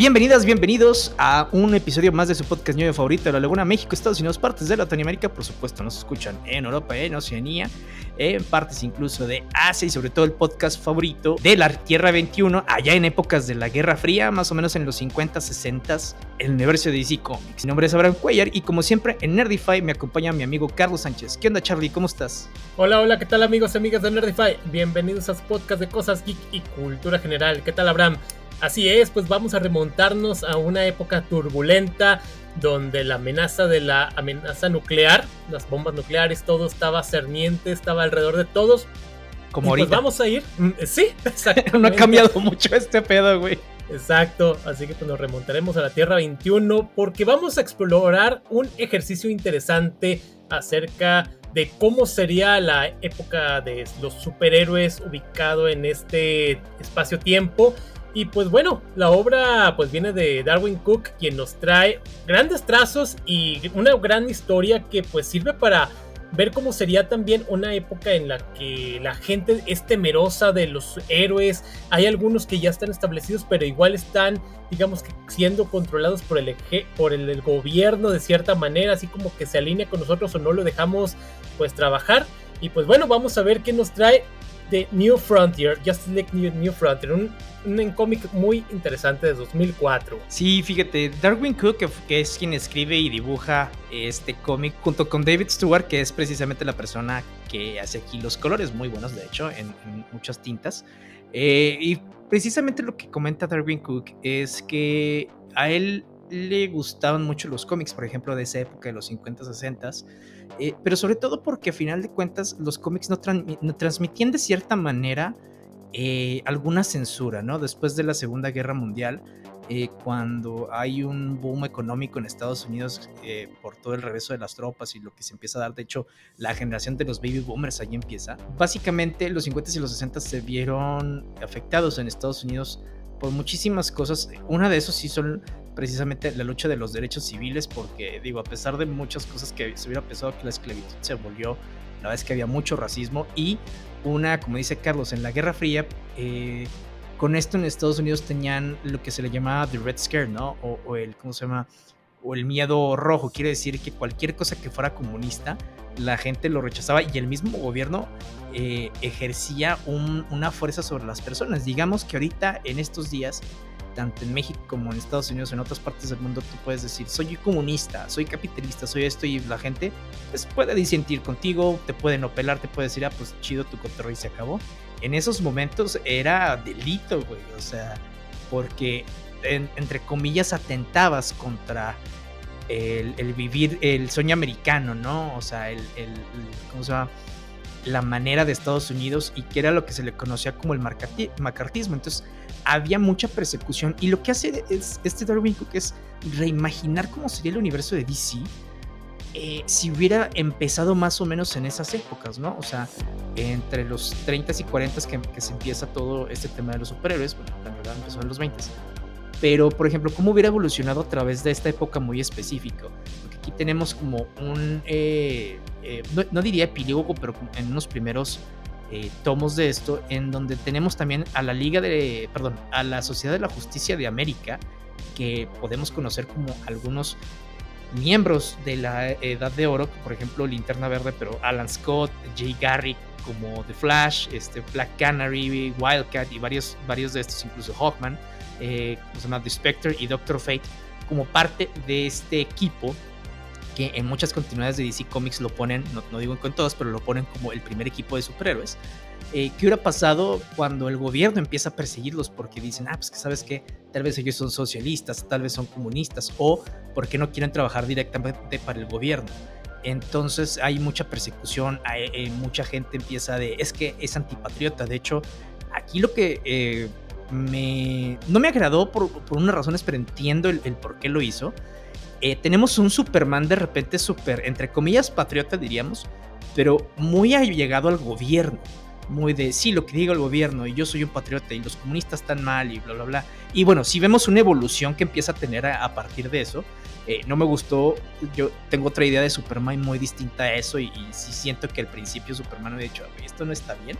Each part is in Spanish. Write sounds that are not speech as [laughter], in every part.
Bienvenidas, bienvenidos a un episodio más de su podcast ñoño favorito de la Laguna México, Estados Unidos, partes de Latinoamérica, por supuesto nos escuchan en Europa, en Oceanía, en partes incluso de Asia y sobre todo el podcast favorito de la Tierra 21, allá en épocas de la Guerra Fría, más o menos en los 50, 60, el universo de DC Comics. Mi nombre es Abraham Cuellar y como siempre en Nerdify me acompaña mi amigo Carlos Sánchez. ¿Qué onda Charlie? ¿Cómo estás? Hola, hola, ¿qué tal amigos y amigas de Nerdify? Bienvenidos a su podcast de cosas geek y cultura general. ¿Qué tal Abraham? Así es, pues vamos a remontarnos a una época turbulenta donde la amenaza de la amenaza nuclear, las bombas nucleares, todo estaba cerniente, estaba alrededor de todos. Como y pues ahorita. vamos a ir. Mm, Sí, exacto. [laughs] no ha cambiado mucho este pedo, güey. Exacto, así que pues nos remontaremos a la Tierra 21 porque vamos a explorar un ejercicio interesante acerca de cómo sería la época de los superhéroes ubicado en este espacio-tiempo. Y pues bueno, la obra pues viene de Darwin Cook, quien nos trae grandes trazos y una gran historia que pues sirve para ver cómo sería también una época en la que la gente es temerosa de los héroes. Hay algunos que ya están establecidos, pero igual están, digamos que siendo controlados por el, por el, el gobierno de cierta manera, así como que se alinea con nosotros o no lo dejamos pues trabajar. Y pues bueno, vamos a ver qué nos trae de New Frontier, Justice League New, New Frontier, un, un cómic muy interesante de 2004. Sí, fíjate, Darwin Cook, que, es quien escribe y dibuja este cómic, junto con David Stewart, que es precisamente la persona que hace aquí los colores, muy buenos de hecho, en, en muchas tintas. Eh, y precisamente lo que comenta Darwin Cook es que a él le gustaban mucho los cómics, por ejemplo, de esa época de los 50, 60, eh, pero sobre todo porque a final de cuentas los cómics no, transmi- no transmitían de cierta manera eh, alguna censura, ¿no? Después de la Segunda Guerra Mundial, eh, cuando hay un boom económico en Estados Unidos eh, por todo el regreso de las tropas y lo que se empieza a dar, de hecho, la generación de los baby boomers ahí empieza. Básicamente los 50 y los 60 se vieron afectados en Estados Unidos por muchísimas cosas. Una de esos sí son precisamente la lucha de los derechos civiles, porque digo, a pesar de muchas cosas que se hubiera pensado que la esclavitud se volvió, la verdad es que había mucho racismo y una, como dice Carlos, en la Guerra Fría, eh, con esto en Estados Unidos tenían lo que se le llamaba The Red Scare, ¿no? O, el, ¿cómo se llama? O el miedo rojo, quiere decir que cualquier cosa que fuera comunista, la gente lo rechazaba y el mismo gobierno eh, ejercía un- una fuerza sobre las personas. Digamos que ahorita, en estos días, tanto en México como en Estados Unidos, en otras partes del mundo, tú puedes decir, soy comunista, soy capitalista, soy esto, y la gente pues, puede disentir contigo, te puede no pelar, te puede decir, ah, pues chido tu cotorreo y se acabó. En esos momentos era delito, güey, o sea, porque en- entre comillas atentabas contra el, el vivir el sueño americano, ¿no? O sea, el, el- ¿cómo se llama? La manera de Estados Unidos y que era lo que se le conocía como el macartismo. Entonces, había mucha persecución y lo que hace es, este Darwin Cook es reimaginar cómo sería el universo de DC eh, si hubiera empezado más o menos en esas épocas, ¿no? O sea, entre los 30 y 40 que, se empieza todo este tema de los superhéroes, bueno, la verdad empezó en los 20 pero por ejemplo, ¿cómo hubiera evolucionado a través de esta época muy específica? Porque aquí tenemos como un, eh, eh, no, diría epílogo, pero en unos primeros eh, tomos de esto, en donde tenemos también a la Liga de, perdón, a la Sociedad de la Justicia de América, que podemos conocer como algunos miembros de la Edad de Oro, por ejemplo Linterna Verde, pero Alan Scott, Jay Garrick como The Flash, este, Black Canary, Wildcat y varios, varios de estos, incluso Hawkman, eh. The Spectre y Doctor Fate, como parte de este equipo que en muchas continuidades de DC Comics lo ponen, no, no digo con todas, pero lo ponen como el primer equipo de superhéroes. Eh, ¿Qué hubiera pasado cuando el gobierno empieza a perseguirlos porque dicen, ah, pues que sabes que tal vez ellos son socialistas, tal vez son comunistas, o porque no quieren trabajar directamente para el gobierno? Entonces hay mucha persecución, hay, eh, mucha gente empieza de, es que es antipatriota. De hecho, aquí lo que eh, me, no me agradó por, por unas razones, pero entiendo el, el por qué lo hizo. Eh, tenemos un Superman de repente súper, entre comillas, patriota diríamos, pero muy allegado al gobierno. Muy de, sí, lo que diga el gobierno, y yo soy un patriota, y los comunistas están mal, y bla, bla, bla. Y bueno, si vemos una evolución que empieza a tener a, partir de eso, eh, no me gustó, yo tengo otra idea de Superman muy distinta a eso, y, y sí siento que al principio Superman me ha dicho, esto no está bien.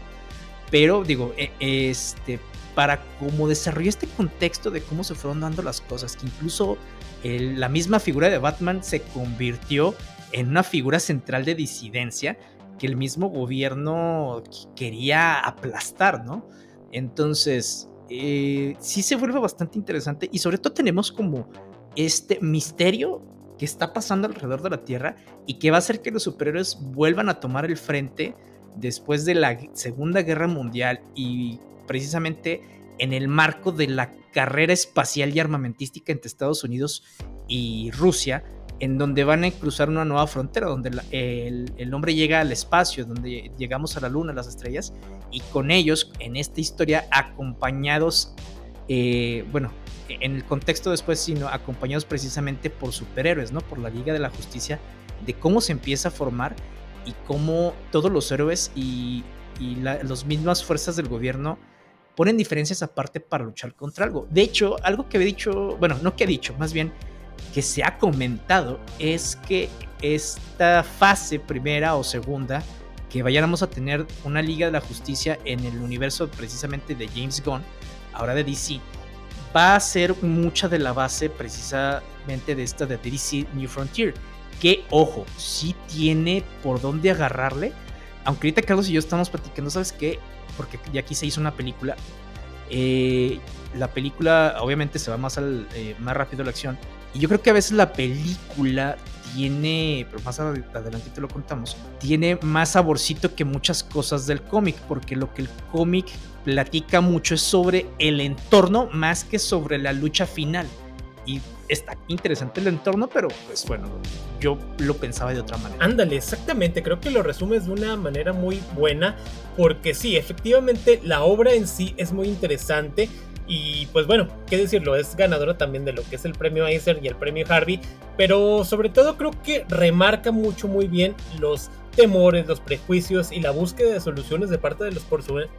Pero digo, eh, este, para cómo desarrolló este contexto de cómo se fueron dando las cosas, que incluso la misma figura de Batman se convirtió en una figura central de disidencia que el mismo gobierno quería aplastar, ¿no? Entonces, eh, sí se vuelve bastante interesante y sobre todo tenemos como este misterio que está pasando alrededor de la Tierra y que va a hacer que los superhéroes vuelvan a tomar el frente después de la Segunda Guerra Mundial y precisamente en el marco de la carrera espacial y armamentística entre Estados Unidos y Rusia, en donde van a cruzar una nueva frontera, donde el, hombre llega al espacio, donde llegamos a la luna, a las estrellas, y con ellos, en esta historia, acompañados, eh, bueno, en el contexto después, sino acompañados precisamente por superhéroes, ¿no? Por la Liga de la Justicia, de cómo se empieza a formar y cómo todos los héroes y, las mismas fuerzas del gobierno ponen diferencias aparte para luchar contra algo. De hecho, algo que he dicho, bueno, no que he dicho, más bien que se ha comentado es que esta fase primera o segunda, que vayamos a tener una Liga de la Justicia en el universo precisamente de James Gunn, ahora de DC, va a ser mucha de la base precisamente de esta de DC New Frontier. Que, ojo, sí tiene por dónde agarrarle. Aunque ahorita Carlos y yo estamos platicando, ¿sabes qué? Porque ya aquí se hizo una película. Eh, la película obviamente se va más, al, eh, más rápido la acción. Y yo creo que a veces la película tiene, pero más adelante te lo contamos, tiene más saborcito que muchas cosas del cómic, porque lo que el cómic platica mucho es sobre el entorno más que sobre la lucha final. Y está interesante el entorno, pero pues bueno, yo lo pensaba de otra manera. Ándale, exactamente, creo que lo resumes de una manera muy buena, porque sí, efectivamente la obra en sí es muy interesante y pues bueno, qué decirlo, es ganadora también de lo que es el premio Eisner y el premio Harvey, pero sobre todo creo que remarca mucho muy bien los temores, los prejuicios y la búsqueda de soluciones de parte de los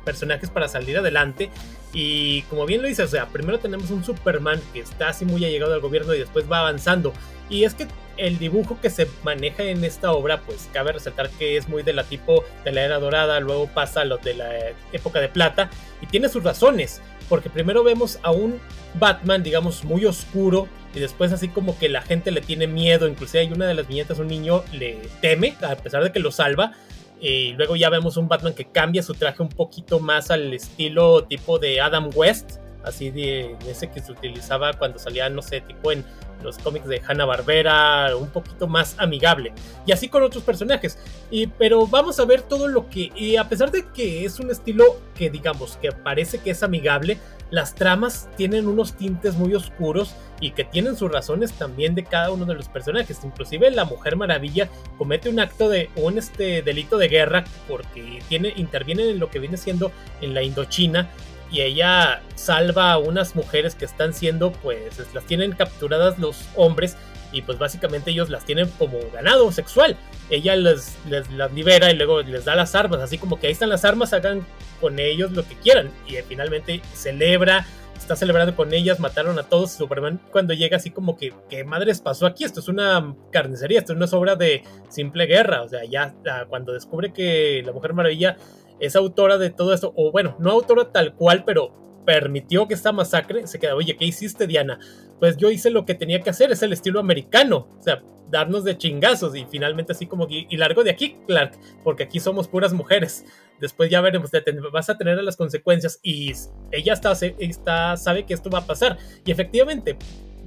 personajes para salir adelante. Y como bien lo dices, o sea, primero tenemos un Superman que está así muy allegado al gobierno y después va avanzando. Y es que el dibujo que se maneja en esta obra, pues cabe resaltar que es muy de la tipo de la era dorada, luego pasa a lo de la época de plata y tiene sus razones porque primero vemos a un Batman, digamos, muy oscuro, y después así como que la gente le tiene miedo, inclusive hay una de las viñetas, un niño le teme, a pesar de que lo salva, y luego ya vemos un Batman que cambia su traje un poquito más al estilo tipo de Adam West, así de, ese que se utilizaba cuando salía, no sé, tipo en los cómics de Hanna Barbera, un poquito más amigable. Y así con otros personajes. Y, pero vamos a ver todo lo que. Y a pesar de que es un estilo que, digamos, que parece que es amigable, las tramas tienen unos tintes muy oscuros y que tienen sus razones también de cada uno de los personajes. Inclusive la Mujer Maravilla comete un acto de un este delito de guerra porque tiene interviene en lo que viene siendo en la Indochina y ella salva a unas mujeres que están siendo, pues, las tienen capturadas los hombres y pues básicamente ellos las tienen como ganado sexual. Ella les, las libera y luego les da las armas, así como que ahí están las armas, hagan con ellos lo que quieran. Y finalmente celebra, está celebrando con ellas, mataron a todos. Superman cuando llega así como que, ¿qué madres pasó aquí? Esto es una carnicería, esto no es obra de simple guerra. O sea, ya cuando descubre que la Mujer Maravilla es autora de todo esto, o bueno, no autora tal cual, pero permitió que esta masacre se queda, oye, ¿qué hiciste, Diana? Pues yo hice lo que tenía que hacer, es el estilo americano, o sea, darnos de chingazos y finalmente así como, y, largo de aquí, Clark, porque aquí somos puras mujeres. Después ya veremos, vas a tener las consecuencias y ella está, está, sabe que esto va a pasar. Y efectivamente,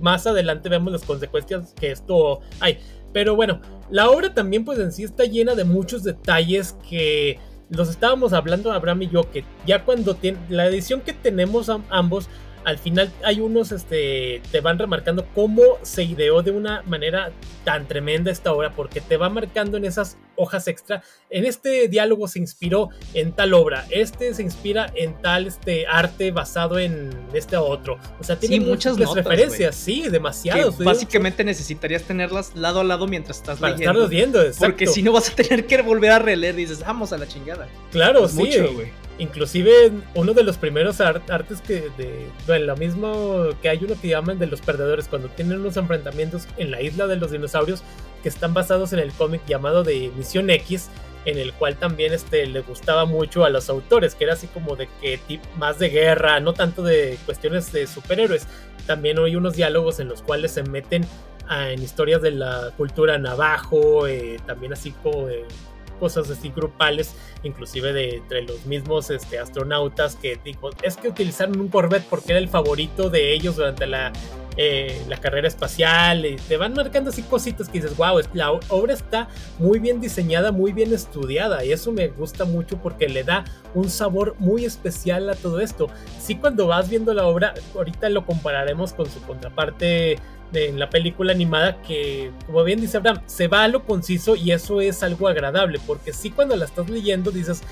más adelante vemos las consecuencias que esto hay. Pero bueno, la obra también pues en sí está llena de muchos detalles que los estábamos hablando Abraham y yo que ya cuando tiene la edición que tenemos ambos al final hay unos, este, te van remarcando cómo se ideó de una manera tan tremenda esta obra, porque te va marcando en esas hojas extra, en este diálogo se inspiró en tal obra, este se inspira en tal este arte basado en este otro, o sea, tiene muchas referencias, sí, demasiados. básicamente necesitarías tenerlas lado a lado mientras estás Para leyendo. viendo, Porque si no vas a tener que volver a releer, dices, vamos a la chingada. Claro, sí. Mucho, güey. Inclusive uno de los primeros artes que de bueno, lo mismo que hay uno que llaman de los perdedores cuando tienen unos enfrentamientos en la isla de los dinosaurios que están basados en el cómic llamado de Misión X en el cual también este, le gustaba mucho a los autores, que era así como de que más de guerra, no tanto de cuestiones de superhéroes. También hay unos diálogos en los cuales se meten en historias de la cultura navajo, eh, también así como cosas así grupales, inclusive de entre los mismos este, astronautas que dijo, es que utilizaron un Corvette porque era el favorito de ellos durante la, eh, la carrera espacial, y te van marcando así cositas que dices, wow, la obra está muy bien diseñada, muy bien estudiada, y eso me gusta mucho porque le da un sabor muy especial a todo esto. Sí, cuando vas viendo la obra, ahorita lo compararemos con su contraparte en la película animada que, como bien dice Abraham, se va a lo conciso y eso es algo agradable, porque sí cuando la estás leyendo dices,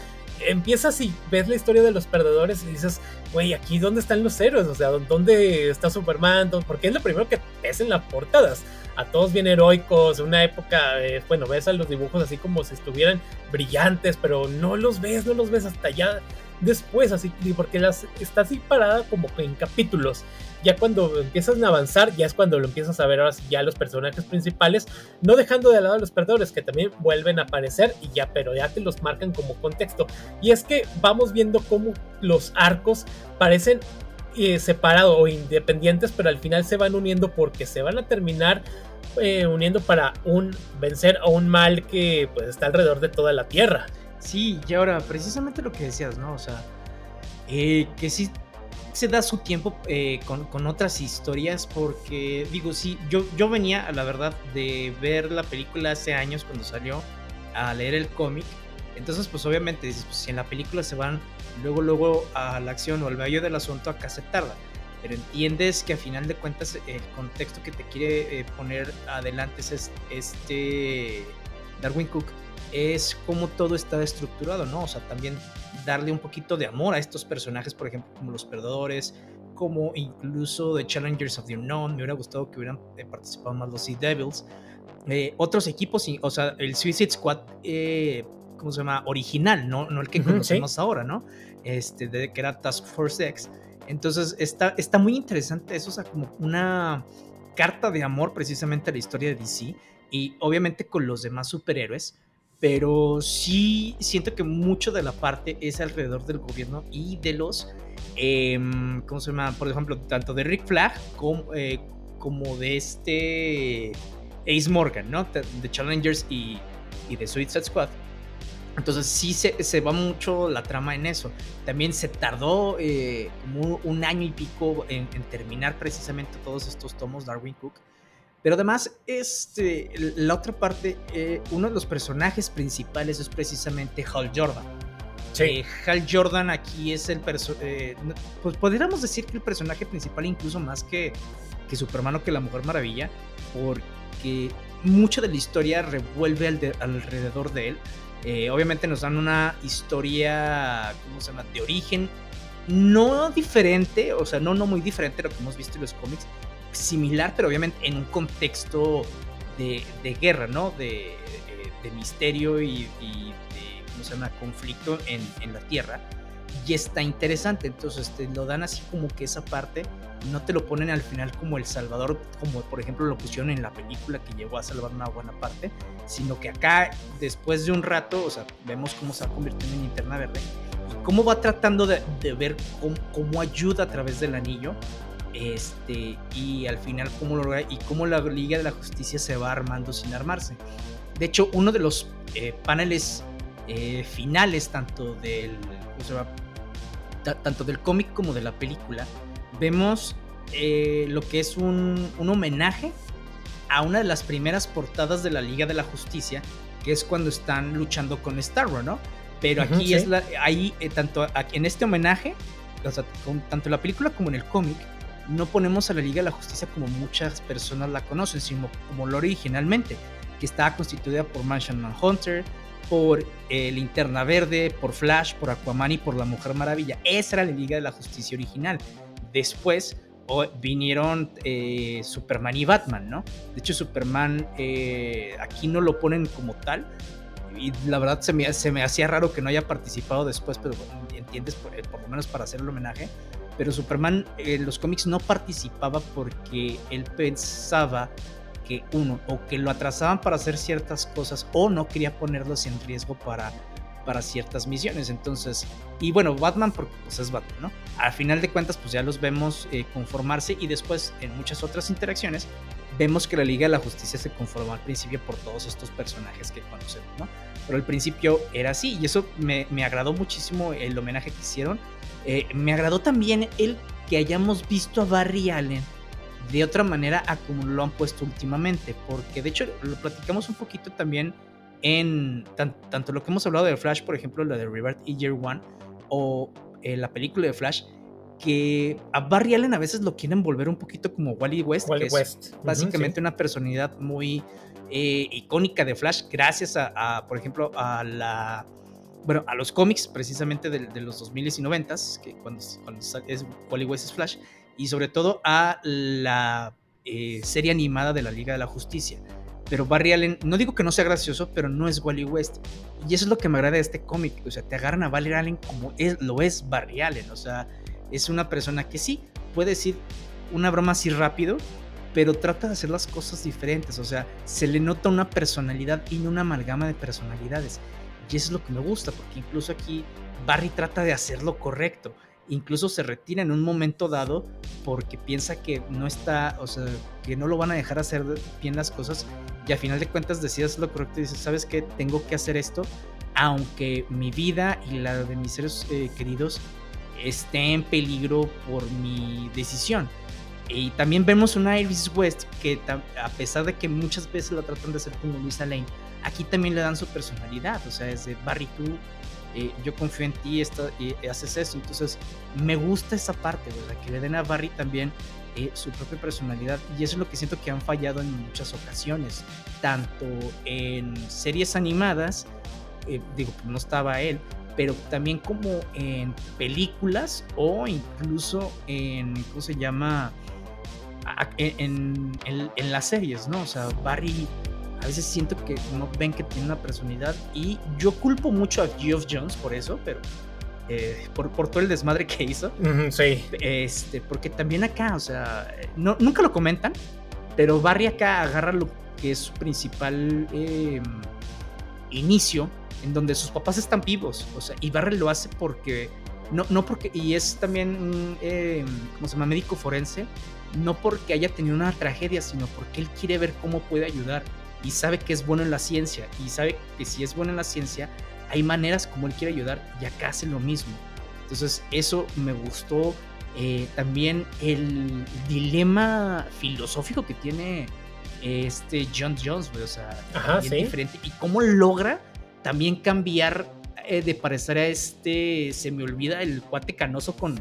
empiezas y ves la historia de los perdedores y dices, güey, aquí dónde están los héroes, o sea, dónde está Superman, porque es lo primero que ves en las portadas. A todos bien heroicos, una época, eh, bueno, ves a los dibujos así como si estuvieran brillantes, pero no los ves, no los ves hasta ya después, así, porque las, está así parada como en capítulos ya cuando empiezas a avanzar, ya es cuando lo empiezas a ver ahora ya los personajes principales, no dejando de lado a los perdedores que también vuelven a aparecer y ya, pero ya te los marcan como contexto. Y es que vamos viendo cómo los arcos parecen eh, separados o independientes, pero al final se van uniendo porque se van a terminar eh, uniendo para un vencer a un mal que pues está alrededor de toda la tierra. Sí, y ahora precisamente lo que decías, ¿no? O sea, eh, que sí se da su tiempo eh, con, otras historias porque, digo, sí, yo, yo venía, la verdad, de ver la película hace años cuando salió, a leer el cómic. Entonces, pues obviamente, pues, si en la película se van luego, luego a la acción o al medio del asunto, acá se tarda. Pero entiendes que a final de cuentas el contexto que te quiere eh, poner adelante es este Darwin Cook es cómo todo está estructurado, ¿no? O sea, también darle un poquito de amor a estos personajes, por ejemplo, como los perdedores, como incluso The Challengers of the Unknown. Me hubiera gustado que hubieran eh, participado más los Sea Devils. Eh, otros equipos, o sea, el Suicide Squad, eh, ¿cómo se llama? Original, no, no el que conocemos ahora, ¿no? Este, de, que era Task Force X. Entonces, está, está muy interesante eso, o sea, como una carta de amor precisamente a la historia de DC y obviamente con los demás superhéroes pero sí siento que mucho de la parte es alrededor del gobierno y de los, em, ¿cómo se llama? Por ejemplo, tanto de Rick Flag como, eh, como de este Ace Morgan, ¿no? De Challengers y, y de Suicide Squad. Entonces sí se, se, va mucho la trama en eso. También se tardó eh, como un año y pico en, en, terminar precisamente todos estos tomos Darwin Cook. Pero además, este, la otra parte, eh, uno de los personajes principales es precisamente Hal Jordan. Sí. Eh, Hal Jordan aquí es el personaje, eh, pues podríamos decir que el personaje principal incluso más que, que Superman o que la Mujer Maravilla, porque mucha de la historia revuelve alrededor de él. obviamente nos dan una historia, ¿cómo se llama?, de origen no diferente, o sea, no, no muy diferente de lo que hemos visto en los cómics, similar, pero obviamente en un contexto de, guerra, ¿no? De, misterio y, de, ¿cómo se llama?, conflicto en, la Tierra. Y está interesante, entonces te lo dan así como que esa parte, no te lo ponen al final como El Salvador, como por ejemplo lo pusieron en la película que llegó a salvar una buena parte, sino que acá, después de un rato, o sea, vemos cómo se va convirtiendo en Interna verde y cómo va tratando de, ver cómo, cómo, ayuda a través del anillo este, y al final cómo lo y cómo la Liga de la Justicia se va armando sin armarse. De hecho, uno de los eh, paneles eh, finales, tanto del, tanto del cómic como de la película, vemos eh, lo que es un, un, homenaje a una de las primeras portadas de la Liga de la Justicia, que es cuando están luchando con Starro, ¿no? Pero aquí es la, ahí, tanto en este homenaje, tanto en la película como en el cómic, no ponemos a la Liga de la Justicia como muchas personas la conocen, sino como lo originalmente, que estaba constituida por Mansion Manhunter, por eh, Linterna Verde, por Flash, por Aquaman y por la Mujer Maravilla. Esa era la Liga de la Justicia original. Después vinieron eh, Superman y Batman, ¿no? De hecho, Superman eh, aquí no lo ponen como tal. Y la verdad se me, hacía raro que no haya participado después, pero entiendes, por, por lo menos para hacer el homenaje pero Superman en los cómics no participaba porque él pensaba que uno, o que lo atrasaban para hacer ciertas cosas, o no quería ponerlos en riesgo para, para ciertas misiones. Entonces, y bueno, Batman, porque pues es Batman, ¿no? Al final de cuentas, pues ya los vemos eh, conformarse y después en muchas otras interacciones vemos que la Liga de la Justicia se conformó al principio por todos estos personajes que conocemos, ¿no? Pero al principio era así y eso me, me agradó muchísimo el homenaje que hicieron. Eh, me agradó también el que hayamos visto a Barry Allen de otra manera a como lo han puesto últimamente, porque de hecho lo platicamos un poquito también en tanto lo que hemos hablado de Flash, por ejemplo, la de Revert y Year One, o eh, la película de Flash, que a Barry Allen a veces lo quieren volver un poquito como Wally West, que es básicamente una personalidad muy eh, icónica de Flash, gracias a, por ejemplo, a la bueno, a los cómics precisamente de, los 2000 y 90 que cuando, cuando es Wally West es Flash, y sobre todo a la eh, serie animada de la Liga de la Justicia. Pero Barry Allen, no digo que no sea gracioso, pero no es Wally West. Y eso es lo que me agrada de este cómic. O sea, te agarran a Barry Allen como es, lo es Barry Allen. O sea, es una persona que sí puede decir una broma así rápido, pero trata de hacer las cosas diferentes. O sea, se le nota una personalidad y no una amalgama de personalidades. Y eso es lo que me gusta, porque incluso aquí Barry trata de hacer lo correcto incluso se retira en un momento dado porque piensa que no está, o sea, que no lo van a dejar hacer bien las cosas y al final de cuentas decides lo correcto y dices, ¿sabes qué? Tengo que hacer esto, aunque mi vida y la de mis seres eh, queridos esté en peligro por mi decisión. Y también vemos una Iris West que a pesar de que muchas veces la tratan de hacer como Luisa Lane, aquí también le dan su personalidad, o sea, es de Barry, tú eh, yo confío en ti y haces eso. Entonces, me gusta esa parte, ¿verdad? Que le den a Barry también eh, su propia personalidad. Y eso es lo que siento que han fallado en muchas ocasiones, tanto en series animadas, eh, digo, no estaba él, pero también como en películas o incluso en, ¿cómo se llama? En, en, en las series, ¿no? O sea, Barry a veces siento que no ven que tiene una personalidad y yo culpo mucho a Geoff Jones por eso, pero eh, por, por, todo el desmadre que hizo. sí. Este, porque también acá, o sea, no, nunca lo comentan, pero Barry acá agarra lo que es su principal em, inicio, en donde sus papás están vivos, o sea, y Barry lo hace porque, no, no porque, y es también, eh, ¿cómo se llama? Médico forense, no porque haya tenido una tragedia, sino porque él quiere ver cómo puede ayudar y sabe que es bueno en la ciencia y sabe que si es bueno en la ciencia, hay maneras como él quiere ayudar y acá hace lo mismo. Entonces eso me gustó. Eh, también el dilema filosófico que tiene este John Jones, o sea, diferente. Y cómo logra también cambiar eh, de parecer a este, se me olvida el cuate canoso con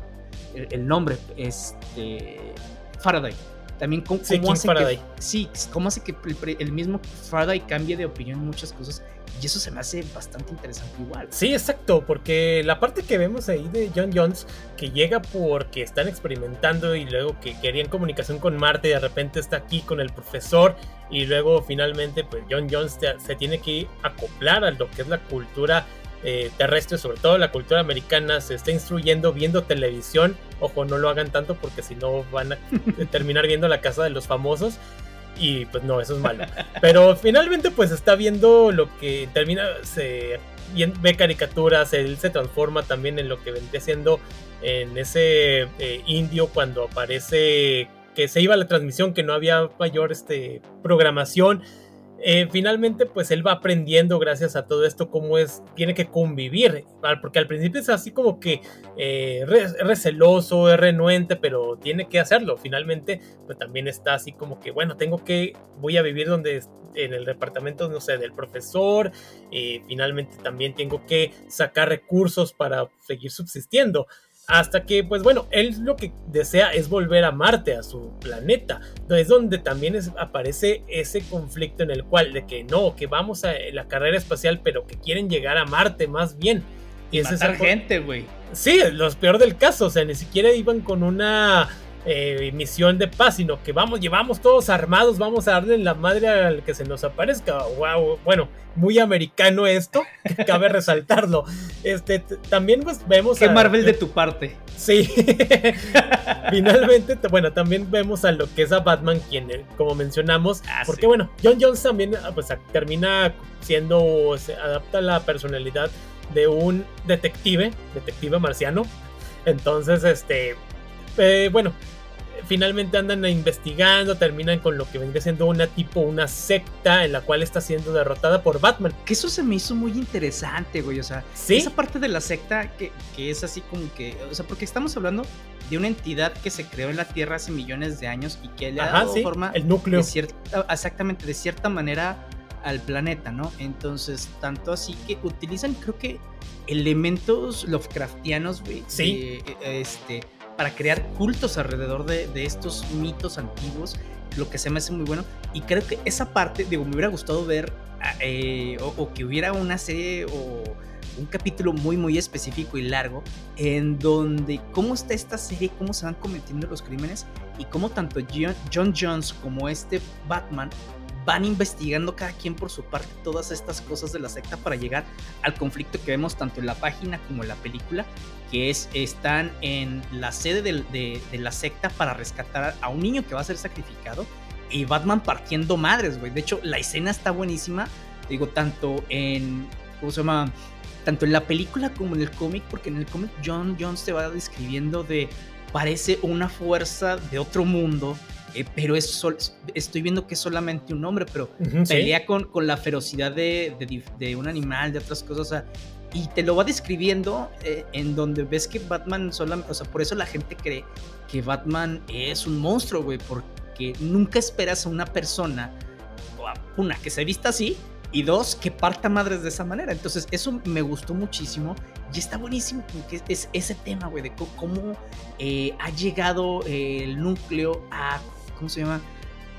el, el nombre, este Faraday. También cómo, sí, hace que, sí, cómo hace que el, mismo Faraday cambie de opinión en muchas cosas. Y eso se me hace bastante interesante igual. Sí, exacto, porque la parte que vemos ahí de John Jones, que llega porque están experimentando y luego que querían comunicación con Marte y de repente está aquí con el profesor y luego finalmente pues John Jones se tiene que acoplar a lo que es la cultura eh, terrestre, sobre todo la cultura americana, se está instruyendo viendo televisión. Ojo, no lo hagan tanto porque si no van a [laughs] terminar viendo la casa de los famosos. Y pues no, eso es malo. Pero finalmente pues está viendo lo que termina, se ve caricaturas, él se transforma también en lo que vendría siendo en ese eh, indio cuando aparece que se iba a la transmisión, que no había mayor este, programación eh, finalmente pues él va aprendiendo gracias a todo esto cómo es, tiene que convivir, porque al principio es así como que eh, es receloso, es renuente, pero tiene que hacerlo, finalmente pues también está así como que bueno, tengo que, voy a vivir donde en el departamento, no sé, del profesor, y finalmente también tengo que sacar recursos para seguir subsistiendo. Hasta que, pues bueno, él lo que desea es volver a Marte, a su planeta. Es donde también aparece ese conflicto en el cual, de que no, que vamos a la carrera espacial, pero que quieren llegar a Marte más bien. Y, es matar gente, güey. Sí, lo peor del caso, o sea, ni siquiera iban con una eh, misión de paz, sino que vamos, llevamos todos armados, vamos a darle la madre al que se nos aparezca. Wow, bueno, muy americano esto, que [laughs] cabe resaltarlo. Este, también pues vemos Qué Marvel de tu parte. Sí. [laughs] Finalmente, bueno, también vemos a lo que es a Batman, quien, eh, como mencionamos, ah, porque bueno, John Jones también ah, pues termina siendo, se adapta la personalidad de un detective, detective marciano. Entonces, este, eh, bueno, finalmente andan investigando, terminan con lo que vendría siendo una tipo, una secta en la cual está siendo derrotada por Batman. Que eso se me hizo muy interesante, güey. O sea, esa parte de la secta que, es así como que, o sea, porque estamos hablando de una entidad que se creó en la Tierra hace millones de años y que le ha dado forma. El núcleo. exactamente, de cierta manera al planeta, ¿no? Entonces, tanto así que utilizan, creo que, elementos Lovecraftianos, güey. Sí. este para crear cultos alrededor de, estos mitos antiguos, lo que se me hace muy bueno. Y creo que esa parte, digo, me hubiera gustado ver ah, eh, o, que hubiera una serie o un capítulo muy, muy específico y largo en donde cómo está esta serie, cómo se van cometiendo los crímenes y cómo tanto John Jones como este Batman van investigando cada quien por su parte todas estas cosas de la secta para llegar al conflicto que vemos tanto en la página como en la película, que es están en la sede de, la secta para rescatar a un niño que va a ser sacrificado y Batman partiendo madres, güey. De hecho, la escena está buenísima, digo, tanto en, ¿cómo se llama? Tanto en la película como en el cómic, porque en el cómic John Jones te va describiendo de, parece una fuerza de otro mundo eh, pero es estoy viendo que es solamente un hombre, pero pelea con, con, la ferocidad de, de, un animal, de otras cosas, y te lo va describiendo eh, en donde ves que Batman solamente, o sea, por eso la gente cree que Batman es un monstruo, güey, porque nunca esperas a una persona, una, que se vista así, y dos, que parta madres de esa manera. Entonces, eso me gustó muchísimo y está buenísimo que es ese tema, güey, de cómo eh, ha llegado el núcleo a ¿cómo se llama?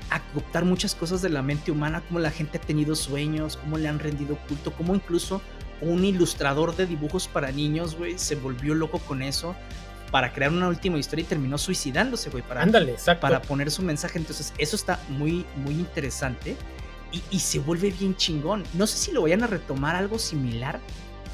A cooptar muchas cosas de la mente humana, cómo la gente ha tenido sueños, cómo le han rendido culto, cómo incluso un ilustrador de dibujos para niños, güey, se volvió loco con eso para crear una última historia y terminó suicidándose, güey, para, para poner su mensaje. Entonces, eso está muy, muy interesante y, y se vuelve bien chingón. No sé si lo vayan a retomar algo similar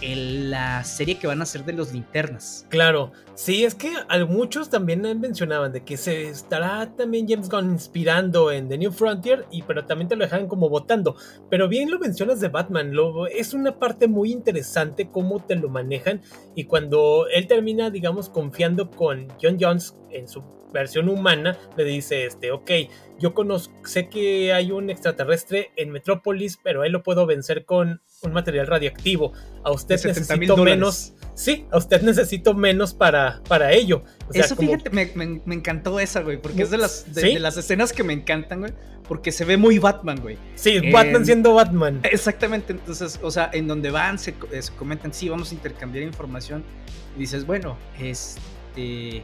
en la serie que van a hacer de los linternas. Claro, sí, es que a muchos también mencionaban de que se estará también James Gunn inspirando en The New Frontier, y pero también te lo dejan como votando. Pero bien lo mencionas de Batman, es una parte muy interesante cómo te lo manejan y cuando él termina, digamos, confiando con John Jones en su versión humana, le dice, este, ok, yo conozco, sé que hay un extraterrestre en Metrópolis, pero él lo puedo vencer con un material radioactivo. A usted necesito menos. Sí, a usted necesito menos para, para ello. Eso, fíjate, me, me, encantó esa, güey, porque es de las, de, las escenas que me encantan, güey, porque se ve muy Batman, güey. Sí, Batman siendo Batman. Exactamente, entonces, o sea, en donde van, se, eh, se comentan, sí, vamos a intercambiar información. Y dices, bueno, este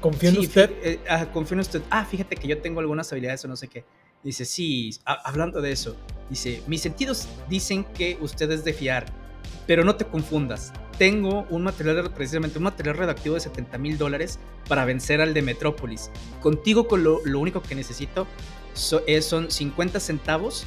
¿Confío en usted? Eh, ah, confío en usted. Ah, fíjate que yo tengo algunas habilidades o no sé qué. Dice, sí, hablando de eso. Dice, mis sentidos dicen que usted es de fiar, pero no te confundas. Tengo un material, precisamente un material redactivo de 70 mil dólares para vencer al de Metrópolis. Contigo con lo, único que necesito son 50 centavos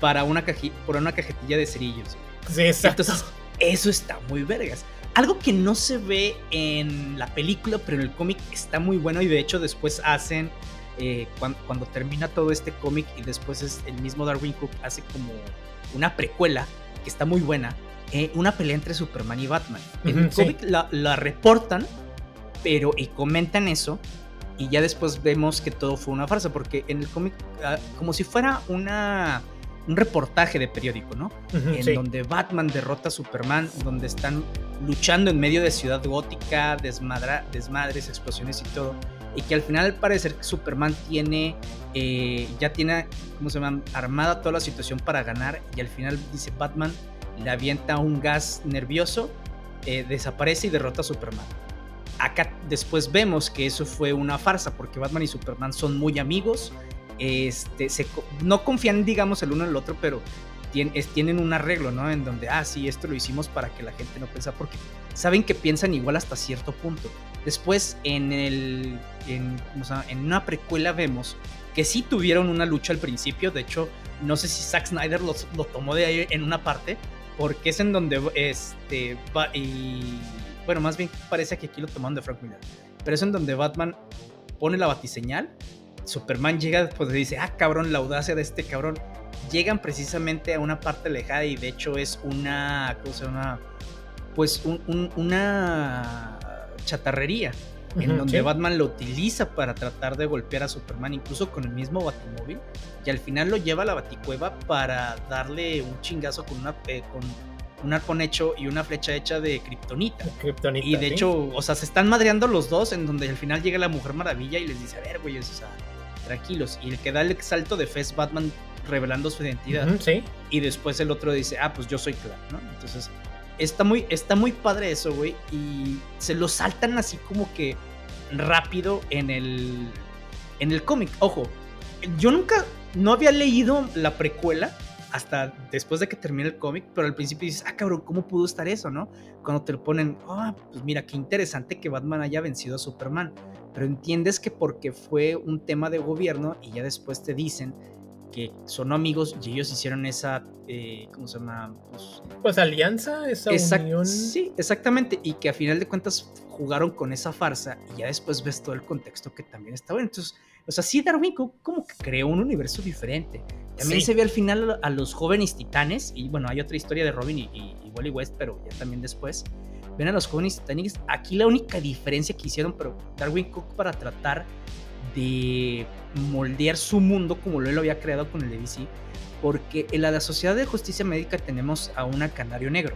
para una, por una cajetilla de cerillos. Sí, exacto. Entonces, eso está muy vergas. Algo que no se ve en la película, pero en el cómic está muy bueno y de hecho después hacen, eh, cuando, termina todo este cómic y después es el mismo Darwin Cook hace como una precuela que está muy buena, eh, una pelea entre Superman y Batman. En el cómic la, reportan, pero y comentan eso y ya después vemos que todo fue una farsa porque en el cómic, ah, como si fuera una un reportaje de periódico, ¿no? en donde Batman derrota a Superman, donde están luchando en medio de ciudad gótica, desmadra, desmadres, explosiones y todo. Y que al final al parecer Superman tiene, eh, ya tiene, ¿cómo se llama? Armada toda la situación para ganar. Y al final dice Batman, le avienta un gas nervioso, eh, desaparece y derrota a Superman. Acá después vemos que eso fue una farsa porque Batman y Superman son muy amigos este, se, no confían, digamos, el uno en el otro, pero tienen un arreglo, ¿no? En donde, ah, sí, esto lo hicimos para que la gente no piensa, porque saben que piensan igual hasta cierto punto. Después, en una precuela vemos que sí tuvieron una lucha al principio. De hecho, no sé si Zack Snyder lo, lo tomó de ahí en una parte. Porque es en donde este. Va, y. Bueno, más bien parece que aquí lo tomaron de Frank Miller. Pero es en donde Batman pone la batiseñal. Superman llega después y dice: Ah, cabrón, la audacia de este cabrón. Llegan precisamente a una parte alejada y de hecho es una. ¿Cómo se llama? Pues una chatarrería en donde Batman lo utiliza para tratar de golpear a Superman, incluso con el mismo Batimóvil, y al final lo lleva a la Baticueva para darle un chingazo con una con un arpón hecho y una flecha hecha de kriptonita. Y de hecho, o sea, se están madreando los dos en donde al final llega la Mujer Maravilla y les dice, a ver, güey, o sea, tranquilos. Y el que da el salto de fe es Batman revelando su identidad. Y después el otro dice, ah, pues yo soy Clark, ¿no? Entonces, está muy, está muy padre eso, güey. Y se lo saltan así como que rápido en el, en el cómic. Ojo, yo nunca, no había leído la precuela hasta después de que termine el cómic, pero al principio dices, ah, cabrón, ¿cómo pudo estar eso, no? Cuando te lo ponen, ah, pues mira, qué interesante que Batman haya vencido a Superman. Pero entiendes que porque fue un tema de gobierno y ya después te dicen que son amigos y ellos hicieron esa, eh, ¿cómo se llama? Pues, pues alianza, esa unión. Sí, exactamente, y que a final de cuentas jugaron con esa farsa y ya después ves todo el contexto que también está bueno. Entonces, o sea, sí, Darwin como que creó un universo diferente. También se ve al final a los jóvenes titanes, y bueno, hay otra historia de Robin y, y, Wally West, pero ya también después. Ven a los jóvenes titanes. Aquí la única diferencia que hicieron, pero Darwin Cook para tratar de moldear su mundo como él lo había creado con el de DC, porque en la Sociedad de Justicia Médica tenemos a una Canario Negro.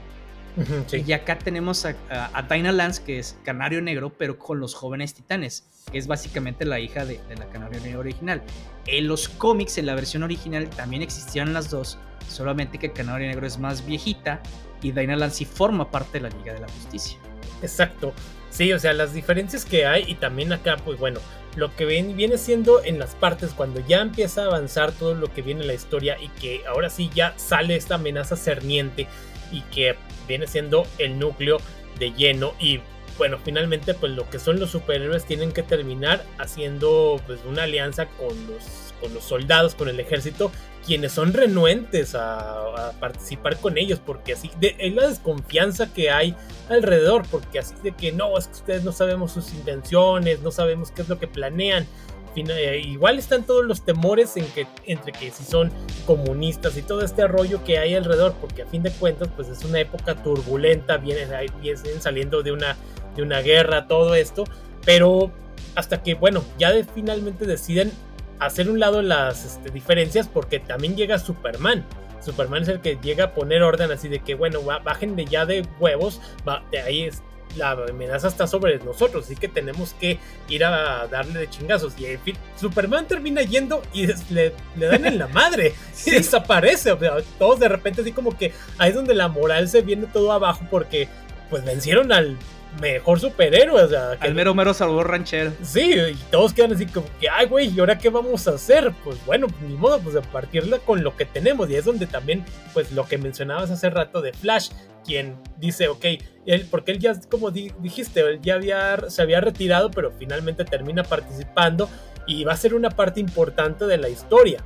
Y acá tenemos a, a, Dinah Lance, que es Canario Negro, pero con los jóvenes titanes, que es básicamente la hija de, la Canario Negro original. En los cómics, en la versión original, también existían las dos, solamente que Canario Negro es más viejita y Dinah Lance forma parte de la Liga de la Justicia. Exacto. Sí, o sea, las diferencias que hay y también acá, pues bueno, lo que viene siendo en las partes cuando ya empieza a avanzar todo lo que viene en la historia y que ahora sí ya sale esta amenaza cerniente y que viene siendo el núcleo de lleno y bueno, finalmente pues lo que son los superhéroes tienen que terminar haciendo pues una alianza con los, con los soldados, con el ejército, quienes son renuentes a, participar con ellos, porque así de, es la desconfianza que hay alrededor, porque así de que no, es que ustedes no sabemos sus intenciones, no sabemos qué es lo que planean, eh, igual están todos los temores en que, entre que si son comunistas y todo este rollo que hay alrededor, porque a fin de cuentas, pues es una época turbulenta, vienen, vienen saliendo de una, de una guerra, todo esto, pero hasta que, bueno, ya finalmente deciden hacer un lado las este, diferencias, porque también llega Superman. Superman es el que llega a poner orden así de que, bueno, bajen de ya de huevos, va, de ahí es, la amenaza está sobre nosotros, así que tenemos que ir a darle de chingazos. Y en fin, Superman termina yendo y le, dan en la [laughs] madre y desaparece. todos de repente así como que ahí es donde la moral se viene todo abajo porque pues vencieron al mejor superhéroe. O sea, que, Al mero mero salvó ranchero. Sí, y todos quedan así como que, ay, güey, ¿y ahora qué vamos a hacer? Pues bueno, ni modo, pues a partirla con lo que tenemos. Y es donde también, pues lo que mencionabas hace rato de Flash, quien dice, ok, él, porque él ya, como dijiste, él ya había, se había retirado, pero finalmente termina participando y va a ser una parte importante de la historia.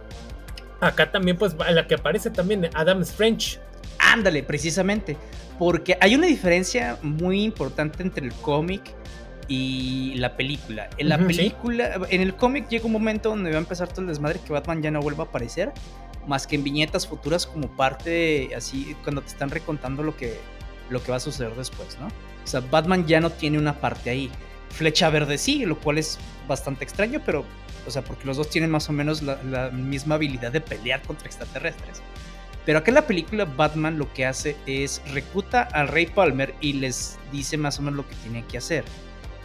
Acá también, pues, la que aparece también Adam Strange. Ándale, precisamente. Porque hay una diferencia muy importante entre el cómic y la película. En la película, en el cómic llega un momento donde va a empezar todo el desmadre que Batman ya no vuelva a aparecer, más que en viñetas futuras como parte, así, cuando te están recontando lo que, lo que va a suceder después, ¿no? O sea, Batman ya no tiene una parte ahí. Flecha Verde sí, lo cual es bastante extraño, pero, o sea, porque los dos tienen más o menos la, la misma habilidad de pelear contra extraterrestres. Pero acá en la película Batman lo que hace es recluta al Rey Palmer y les dice más o menos lo que tiene que hacer.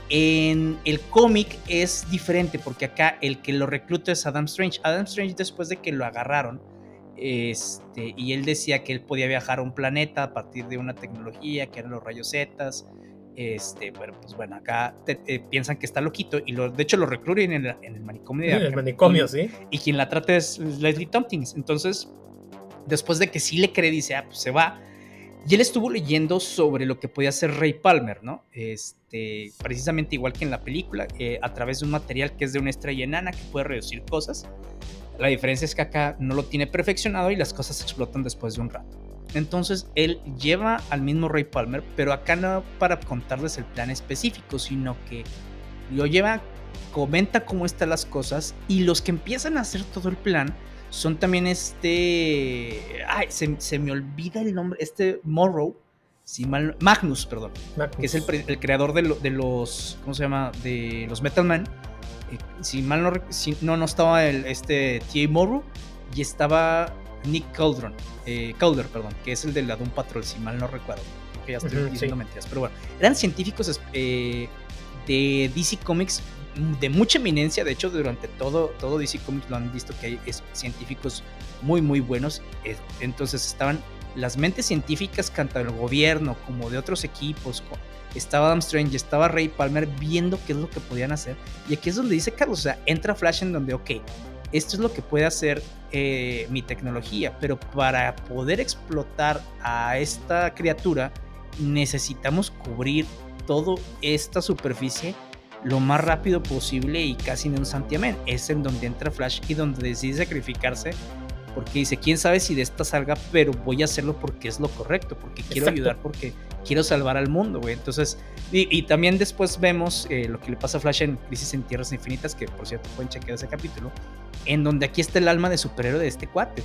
En el cómic es diferente porque acá el que lo recluta es Adam Strange. Adam Strange después de que lo agarraron este, y él decía que él podía viajar a un planeta a partir de una tecnología que eran los rayos Zetas. Este, bueno, pues bueno, acá piensan que está loquito y lo, de hecho lo recluyen en, el manicomio. en el manicomio, sí. Y quien la trata es Leslie Tompkins. Entonces, después de que sí le cree, dice, ah, pues se va. Y él estuvo leyendo sobre lo que podía hacer Ray Palmer, ¿no? Este, precisamente igual que en la película, eh, a través de un material que es de una estrella enana que puede reducir cosas. La diferencia es que acá no lo tiene perfeccionado y las cosas explotan después de un rato. Entonces él lleva al mismo Ray Palmer, pero acá no para contarles el plan específico, sino que lo lleva, comenta cómo están las cosas y los que empiezan a hacer todo el plan son también este. Ay, se, me olvida el nombre. Este Morrow. Si mal, Magnus, perdón. Que es el, creador de, de, los. ¿Cómo se llama? De los Metal Man. Eh, si mal no. Si, no, no estaba el, este T.A. Morrow. Y estaba Nick Cauldron. Eh, Calder, perdón. Que es el de la Doom Patrol, si mal no recuerdo. Que ya estoy diciendo mentiras. Pero bueno. Eran científicos eh, de DC Comics de mucha eminencia, de hecho durante todo, todo DC Comics lo han visto que hay científicos muy muy buenos, entonces estaban las mentes científicas tanto del gobierno como de otros equipos, estaba Adam Strange, estaba Ray Palmer viendo qué es lo que podían hacer, y aquí es donde dice Carlos, o sea, entra Flash en donde, ok, esto es lo que puede hacer eh, mi tecnología, pero para poder explotar a esta criatura necesitamos cubrir toda esta superficie lo más rápido posible y casi en un santiamén. Es en donde entra Flash y donde decide sacrificarse porque dice, quién sabe si de esta salga, pero voy a hacerlo porque es lo correcto, porque quiero ayudar, porque quiero salvar al mundo, güey. Entonces, y, también después vemos eh, lo que le pasa a Flash en Crisis en Tierras Infinitas, que por cierto pueden chequear ese capítulo, en donde aquí está el alma de superhéroe de este cuate.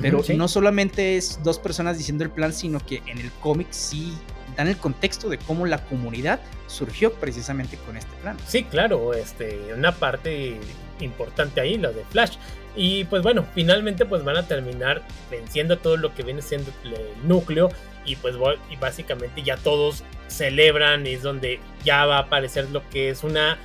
Pero no solamente es dos personas diciendo el plan, sino que en el cómic sí dan el contexto de cómo la comunidad surgió precisamente con este plan. Sí, claro, este, una parte importante ahí, la de Flash. Y pues bueno, finalmente pues van a terminar venciendo todo lo que viene siendo el núcleo y pues y básicamente ya todos celebran es donde ya va a aparecer lo que es una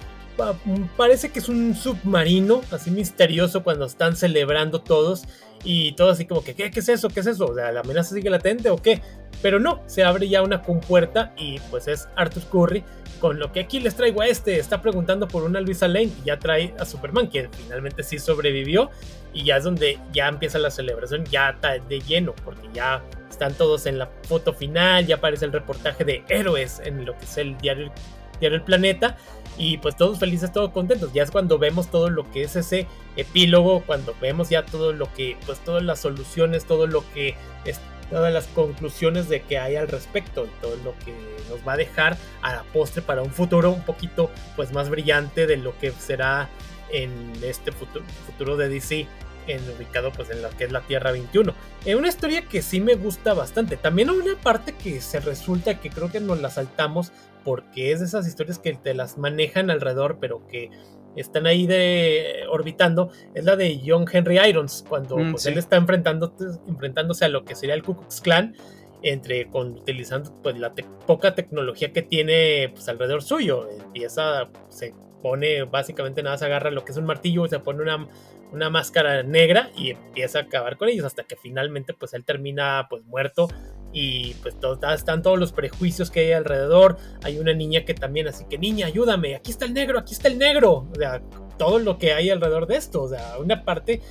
parece que es un submarino así misterioso cuando están celebrando todos y todo así como que, ¿qué, es eso? ¿Qué es eso? O sea, ¿la amenaza sigue latente o qué? Pero no, se abre ya una compuerta y pues es Arthur Curry con lo que aquí les traigo a este. Está preguntando por una Luisa Lane y ya trae a Superman, que finalmente sí sobrevivió. Y ya es donde ya empieza la celebración, ya de lleno, porque ya están todos en la foto final, ya aparece el reportaje de héroes en lo que es el diario, diario El Planeta y pues todos felices, todos contentos. Ya es cuando vemos todo lo que es ese epílogo, cuando vemos ya todo lo que, pues todas las soluciones, todo lo que es, todas las conclusiones de que hay al respecto, todo lo que nos va a dejar a la postre para un futuro un poquito pues más brillante de lo que será en este futuro, futuro de DC en, ubicado pues en lo que es la Tierra 21. Es una historia que sí me gusta bastante. También una parte que se resulta que creo que nos la saltamos porque es de esas historias que te las manejan alrededor, pero que están ahí de orbitando, es la de John Henry Irons, cuando mm, pues, él está enfrentando, enfrentándose a lo que sería el Ku Klux Klan, entre, con, utilizando pues la poca tecnología que tiene pues, alrededor suyo. Empieza, se pone, básicamente nada, se agarra lo que es un martillo, se pone una, una máscara negra y empieza a acabar con ellos hasta que finalmente pues él termina pues muerto y pues están todos los prejuicios que hay alrededor. Hay una niña que también, así que niña, ayúdame, aquí está el negro, aquí está el negro. O sea, todo lo que hay alrededor de esto. O sea, una parte,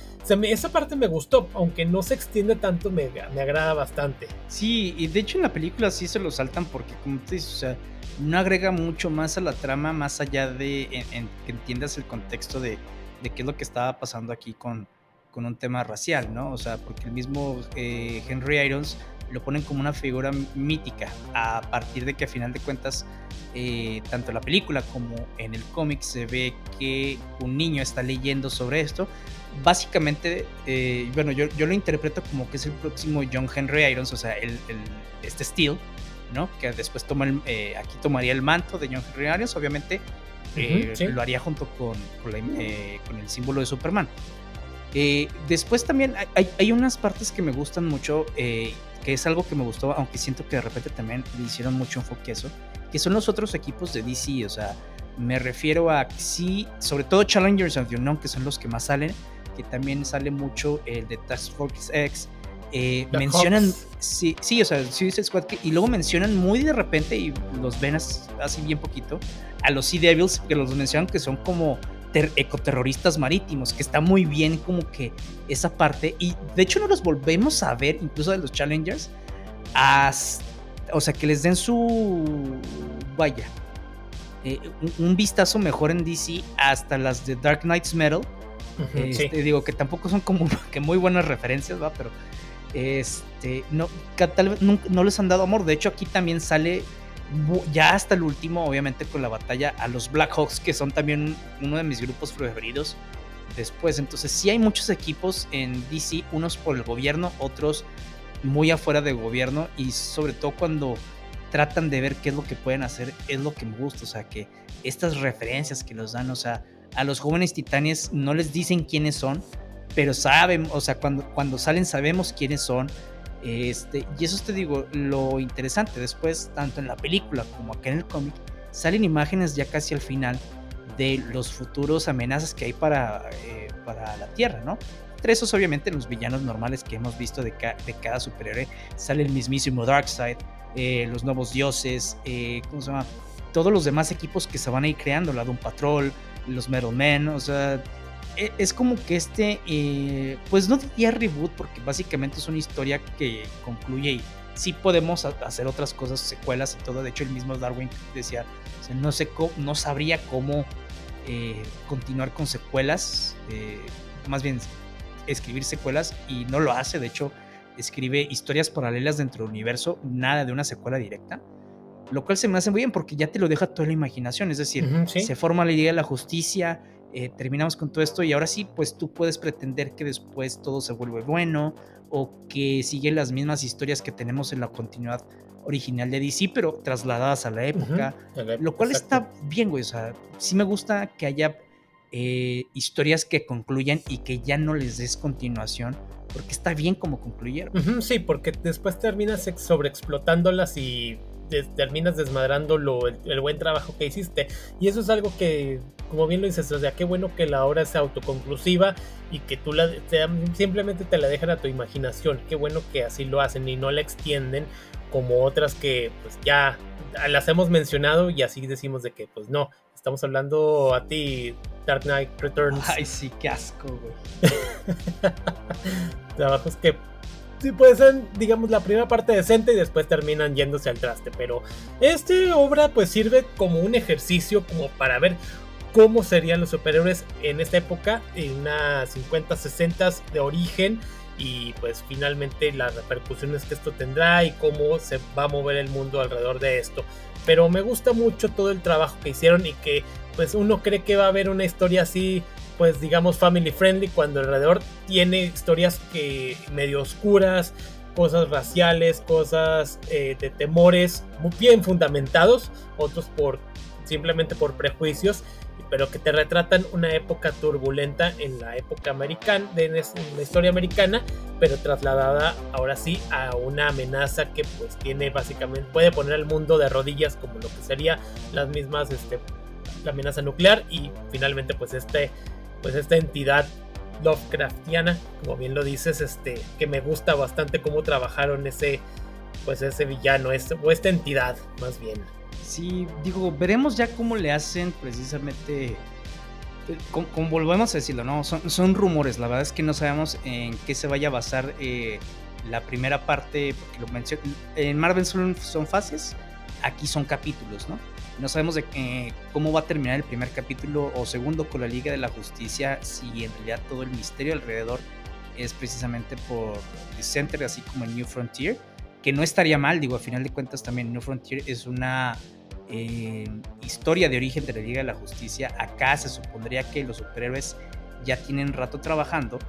esa parte me gustó, aunque no se extiende tanto, me, me agrada bastante. Sí, y de hecho en la película sí se lo saltan porque, como te dices, o sea, no agrega mucho más a la trama, más allá de que entiendas el contexto de, qué es lo que estaba pasando aquí con, con un tema racial, ¿no? O sea, porque el mismo eh, Henry Irons lo ponen como una figura mítica a partir de que a final de cuentas eh, tanto la película como en el cómic se ve que un niño está leyendo sobre esto básicamente eh, bueno yo, yo, lo interpreto como que es el próximo John Henry Irons o sea el, este Steel ¿no? que después toma eh, aquí tomaría el manto de John Henry Irons obviamente lo haría junto con, con, el símbolo de Superman después también hay, hay, unas partes que me gustan mucho que es algo que me gustó, aunque siento que de repente también le hicieron mucho enfoque a eso, que son los otros equipos de DC, o sea, me refiero a sí, sobre todo Challengers of the Unknown, que son los que más salen, que también sale mucho el de Task Force X. Eh, mencionan, sí, sí, o sea, Suicide Squad, y luego mencionan muy de repente, y los ven así bien poquito, a los Sea Devils, que los mencionan que son como ecoterroristas marítimos, que está muy bien como que esa parte. Y de hecho no los volvemos a ver, incluso de los Challengers, o sea, que les den su, vaya, eh, un, vistazo mejor en DC hasta las de Dark Knight's Metal. Este, digo que tampoco son como [laughs] que muy buenas referencias, va, pero este, no, tal vez no les han dado amor. De hecho, aquí también sale ya hasta el último, obviamente con la batalla a los Blackhawks, que son también uno de mis grupos preferidos después. Entonces sí hay muchos equipos en DC, unos por el gobierno, otros muy afuera del gobierno y sobre todo cuando tratan de ver qué es lo que pueden hacer, es lo que me gusta, o sea, que estas referencias que nos dan, o sea, a los jóvenes titanes no les dicen quiénes son, pero saben, o sea, cuando, cuando salen sabemos quiénes son, este, y eso te digo, lo interesante, después, tanto en la película como acá en el cómic, salen imágenes ya casi al final de los futuros amenazas que hay para, eh, para la Tierra, ¿no? Entre esos, obviamente, los villanos normales que hemos visto de, de cada superhéroe, sale el mismísimo Darkseid, eh, los nuevos dioses, eh, ¿cómo se llama? Todos los demás equipos que se van a ir creando, la Doom Patrol, los Metal Men, o sea, es como que este, eh, pues no diría reboot, porque básicamente es una historia que concluye y sí podemos hacer otras cosas, secuelas y todo. De hecho, el mismo Darwin decía, no sé cómo, no sabría cómo eh, continuar con secuelas, eh, más bien escribir secuelas y no lo hace. De hecho, escribe historias paralelas dentro del universo, nada de una secuela directa. Lo cual se me hace muy bien porque ya te lo deja toda la imaginación. Es decir, se forma la idea de la justicia, eh, terminamos con todo esto y ahora sí, pues tú puedes pretender que después todo se vuelve bueno o que sigue las mismas historias que tenemos en la continuidad original de DC, pero trasladadas a la época, lo cual está bien, güey, o sea, sí me gusta que haya eh, historias que concluyan y que ya no les des continuación, porque está bien como concluyeron. sí, porque después terminas sobreexplotándolas y terminas desmadrando lo, el, buen trabajo que hiciste. Y eso es algo que, como bien lo dices, o sea, qué bueno que la obra sea autoconclusiva y que tú la, simplemente te la dejan a tu imaginación. Qué bueno que así lo hacen y no la extienden como otras que pues ya las hemos mencionado y así decimos de que pues no, estamos hablando a ti Dark Knight Returns. Ay, sí, qué asco, güey. [laughs] Trabajos que sí puede digamos, la primera parte decente y después terminan yéndose al traste. Pero esta obra pues sirve como un ejercicio como para ver cómo serían los superhéroes en esta época, en una 50, 60 de origen y pues finalmente las repercusiones que esto tendrá y cómo se va a mover el mundo alrededor de esto. Pero me gusta mucho todo el trabajo que hicieron y que pues uno cree que va a haber una historia así pues digamos family friendly cuando alrededor tiene historias que medio oscuras, cosas raciales, cosas eh, de temores muy bien fundamentados, otros por simplemente por prejuicios, pero que te retratan una época turbulenta en la época americana, de la historia americana, pero trasladada ahora sí a una amenaza que pues tiene básicamente puede poner al mundo de rodillas como lo que sería las mismas este la amenaza nuclear y finalmente pues este pues esta entidad Lovecraftiana, como bien lo dices, este, que me gusta bastante cómo trabajaron ese, pues ese villano, este, o esta entidad, más bien. Sí, digo, veremos ya cómo le hacen precisamente, eh, como, volvemos a decirlo, ¿no? Son, son, rumores, la verdad es que no sabemos en qué se vaya a basar eh, la primera parte, porque lo mencioné, en Marvel son, son fases, aquí son capítulos, ¿no? No sabemos de eh, cómo va a terminar el primer capítulo o segundo con la Liga de la Justicia, si en realidad todo el misterio alrededor es precisamente por The Center, así como el New Frontier, que no estaría mal, digo, a final de cuentas también New Frontier es una eh, historia de origen de la Liga de la Justicia. Acá se supondría que los superhéroes ya tienen rato trabajando,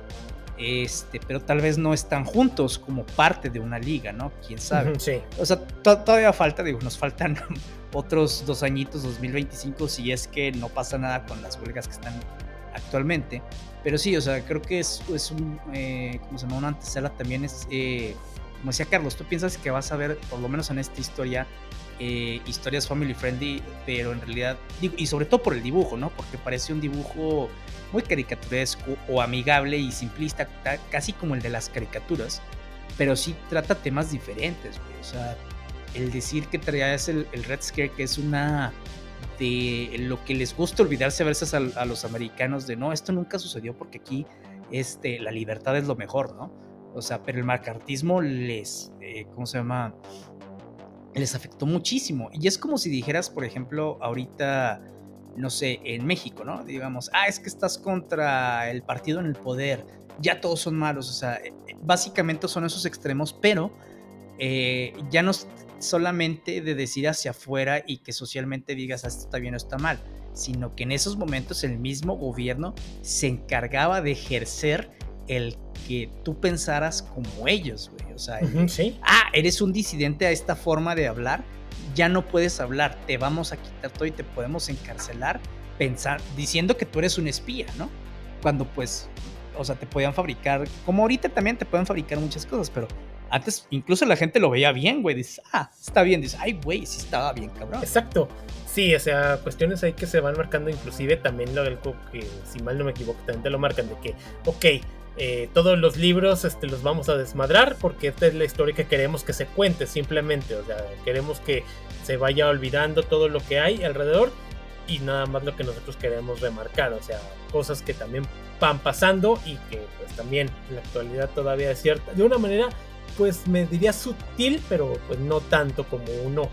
este, pero tal vez no están juntos como parte de una liga, ¿no? Quién sabe. Sí. O sea, todavía falta, digo, nos faltan otros dos añitos, 2025, si es que no pasa nada con las huelgas que están actualmente. Pero sí, o sea, creo que es, es un, eh, ¿cómo se llama? Una antesala también es, eh, como decía Carlos, tú piensas que vas a ver, por lo menos en esta historia, eh, historias family friendly, pero en realidad, y sobre todo por el dibujo, ¿no? Porque parece un dibujo muy caricaturesco o amigable y simplista, casi como el de las caricaturas, pero sí trata temas diferentes, güey. O sea, el decir que traías el, el Red Scare, que es una de lo que les gusta olvidarse a veces a, los americanos de no, esto nunca sucedió porque aquí este, la libertad es lo mejor, ¿no? O sea, pero el macartismo les, eh, ¿cómo se llama? Les afectó muchísimo. Y es como si dijeras, por ejemplo, ahorita, no sé, en México, ¿no? Digamos, ah, es que estás contra el partido en el poder, ya todos son malos, o sea, eh, básicamente son esos extremos, pero eh, ya no solamente de decir hacia afuera y que socialmente digas ah, esto está bien o está mal, sino que en esos momentos el mismo gobierno se encargaba de ejercer el que tú pensaras como ellos, güey. O sea, ¿Sí? ah, eres un disidente a esta forma de hablar, ya no puedes hablar, te vamos a quitar todo y te podemos encarcelar, pensar, diciendo que tú eres un espía, ¿no? Cuando pues, o sea, te podían fabricar, como ahorita también te pueden fabricar muchas cosas, pero antes incluso la gente lo veía bien, güey. Dice, ah, está bien. Dice, ay, güey, sí estaba bien, cabrón. Exacto. Sí, o sea, cuestiones ahí que se van marcando, inclusive también lo del que, si mal no me equivoco, también te lo marcan de que, ok, eh, todos los libros este, los vamos a desmadrar porque esta es la historia que queremos que se cuente simplemente. O sea, queremos que se vaya olvidando todo lo que hay alrededor y nada más lo que nosotros queremos remarcar. O sea, cosas que también van pasando y que pues también en la actualidad todavía es cierta. De una manera pues me diría sutil, pero pues no tanto como uno.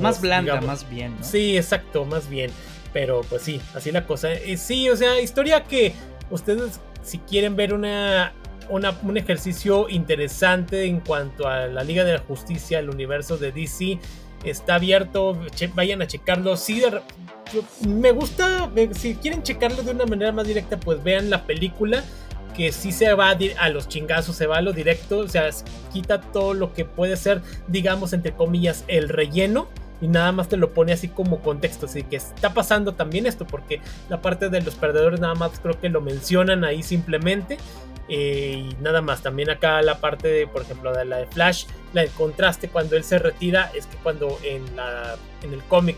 más blanda, más bien, ¿no? Sí, exacto, más bien. Pero pues sí, así la cosa. Sí, o sea, historia que ustedes, si quieren ver una, un ejercicio interesante en cuanto a la Liga de la Justicia, el universo de DC, está abierto, vayan a checarlo. Sí, me gusta, si quieren checarlo de una manera más directa, pues vean la película que sí se va a los chingazos, se va a lo directo, o sea, quita todo lo que puede ser, digamos, entre comillas, el relleno y nada más te lo pone así como contexto, así que está pasando también esto, porque la parte de los perdedores nada más creo que lo mencionan ahí simplemente. Eh, y nada más, también acá la parte de, por ejemplo, de la de Flash, la de contraste cuando él se retira, es que cuando en, la, en el cómic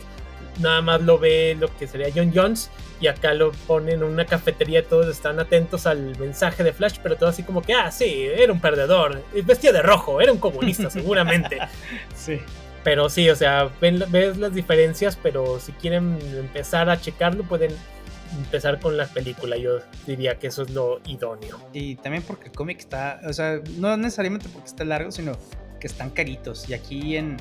nada más lo ve lo que sería John Jones y acá lo ponen en una cafetería, todos están atentos al mensaje de Flash, pero todo así como que, ah, sí, era un perdedor, vestía de rojo, era un comunista seguramente. [laughs] sí. Pero sí, o sea, ves las diferencias, pero si quieren empezar a checarlo, pueden empezar con la película. Yo diría que eso es lo idóneo. Y también porque el cómic está, o sea, no necesariamente porque está largo, sino que están caritos. Y aquí en,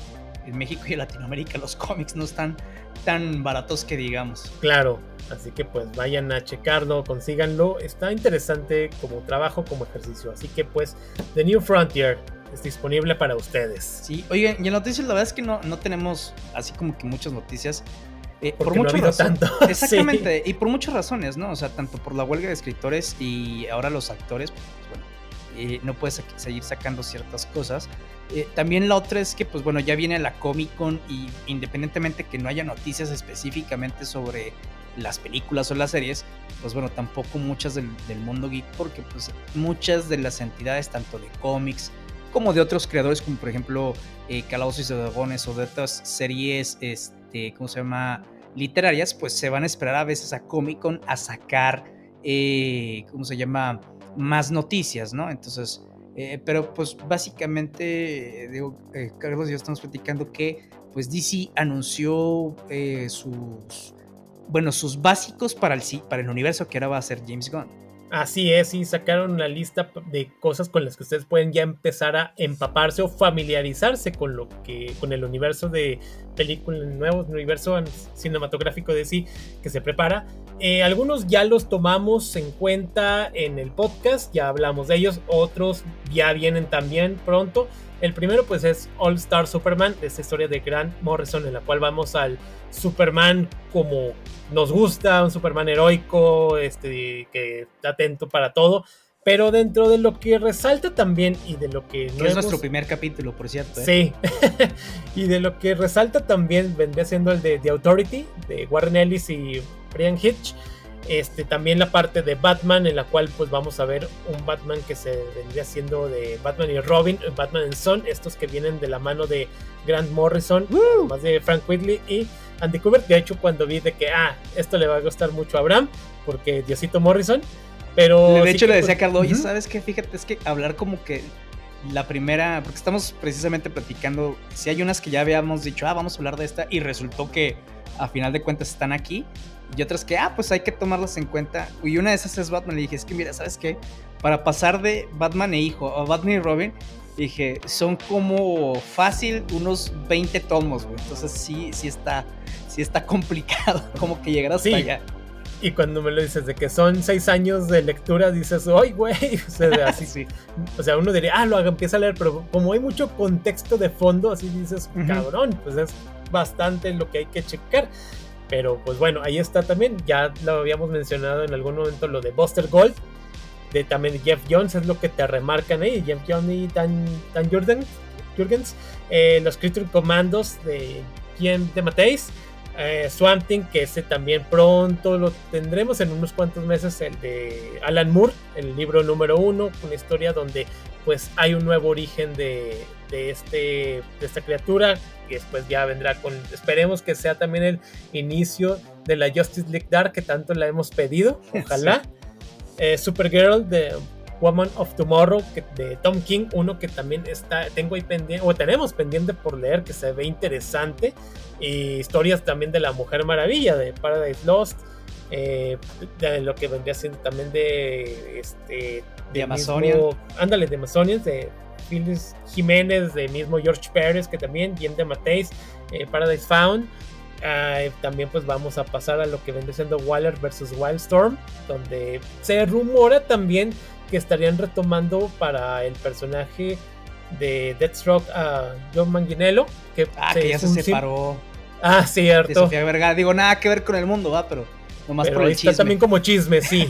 en México y en Latinoamérica los cómics no están tan baratos que digamos. Claro, así que pues vayan a checarlo, consíganlo. Está interesante como trabajo, como ejercicio. Así que pues The New Frontier es disponible para ustedes. Sí, oigan, y en noticias la verdad es que no, no tenemos así como que muchas noticias. Eh, por muchas no tanto. [laughs] Exactamente, y por muchas razones, ¿no? O sea, tanto por la huelga de escritores y ahora los actores, pues eh, no puedes seguir sacando ciertas cosas. Eh, también la otra es que, pues bueno, ya viene la Comic Con y independientemente que no haya noticias específicamente sobre las películas o las series, pues bueno, tampoco muchas del, mundo geek, porque pues muchas de las entidades, tanto de cómics como de otros creadores, como por ejemplo eh, Calabozos y Dragones o de otras series, este, ¿cómo se llama? Literarias, pues se van a esperar a veces a Comic Con a sacar, eh, ¿cómo se llama? Más noticias, ¿no? Entonces, eh, pero pues básicamente, digo, eh, Carlos y yo estamos platicando que pues DC anunció eh, sus, bueno, sus básicos para el, para el universo que ahora va a ser James Gunn. Así es, y sacaron una lista de cosas con las que ustedes pueden ya empezar a empaparse o familiarizarse con lo que, con el universo de películas nuevos, universo cinematográfico de sí que se prepara. Eh, algunos ya los tomamos en cuenta en el podcast, ya hablamos de ellos, otros ya vienen también pronto. El primero pues es All Star Superman, esta historia de Grant Morrison en la cual vamos al Superman como nos gusta, un Superman heroico, este, que está atento para todo. Pero dentro de lo que resalta también y de lo que... No es nuestro primer capítulo, por cierto. ¿eh? Sí. [laughs] y de lo que resalta también vendría siendo el de The Authority, de Warren Ellis y Brian Hitch. Este, también la parte de Batman, en la cual pues vamos a ver un Batman que se vendría siendo de Batman y Robin, Batman and Son, estos que vienen de la mano de Grant Morrison, más de Frank Whitley y Andy Kubert. De hecho, cuando vi de que, ah, esto le va a gustar mucho a Abraham, porque Diosito Morrison, pero... De hecho, le decía a Carlos, oye, ¿sabes qué? Fíjate, es que hablar como que la primera, porque estamos precisamente platicando, si hay unas que ya habíamos dicho, ah, vamos a hablar de esta, y resultó que a final de cuentas están aquí. Y otras que, ah, pues hay que tomarlas en cuenta. Y una de esas es Batman. Le dije, es que mira, ¿sabes qué? Para pasar de Batman e hijo a Batman y Robin, dije, son como fácil unos 20 tomos, güey. Entonces sí, sí está, sí está complicado [laughs] como que llegar hasta allá. Y cuando me lo dices de que son seis años de lectura, dices, ¡ay, güey! [laughs] O sea, así, [laughs] sí. o sea, uno diría, ah, lo empieza a leer, pero como hay mucho contexto de fondo, así dices, cabrón, pues es bastante lo que hay que checar. Pero pues bueno, ahí está también, ya lo habíamos mencionado en algún momento lo de Buster Gold, de también Jeff Jones, es lo que te remarcan ahí, Jeff Jones y Dan, Dan Jurgens, eh, los Creature Commandos de Jim de Mateis eh, Swamp Thing, que ese también pronto lo tendremos en unos cuantos meses, el de Alan Moore, el libro número uno, una historia donde pues hay un nuevo origen de, de, este, de esta criatura, y después ya vendrá con, esperemos que sea también el inicio de la Justice League Dark que tanto la hemos pedido, [laughs] ojalá. Eh, Supergirl de Woman of Tomorrow de Tom King, uno que también está, tengo ahí pendiente, o tenemos pendiente por leer, que se ve interesante, y historias también de la Mujer Maravilla, de Paradise Lost, eh, de lo que vendría siendo también de este de Amazonia ándale de Amazonians de Phyllis Jiménez de mismo George Pérez que también bien de Mateis eh, Paradise Found Ah, también pues vamos a pasar a lo que vende siendo Waller versus Wildstorm, donde se rumora también que estarían retomando para el personaje de Deathstroke a John Manganiello, que, ah, que ya se separó. Ah, cierto. Digo, nada que ver con el mundo, va, pero nomás por el está también como chisme, sí.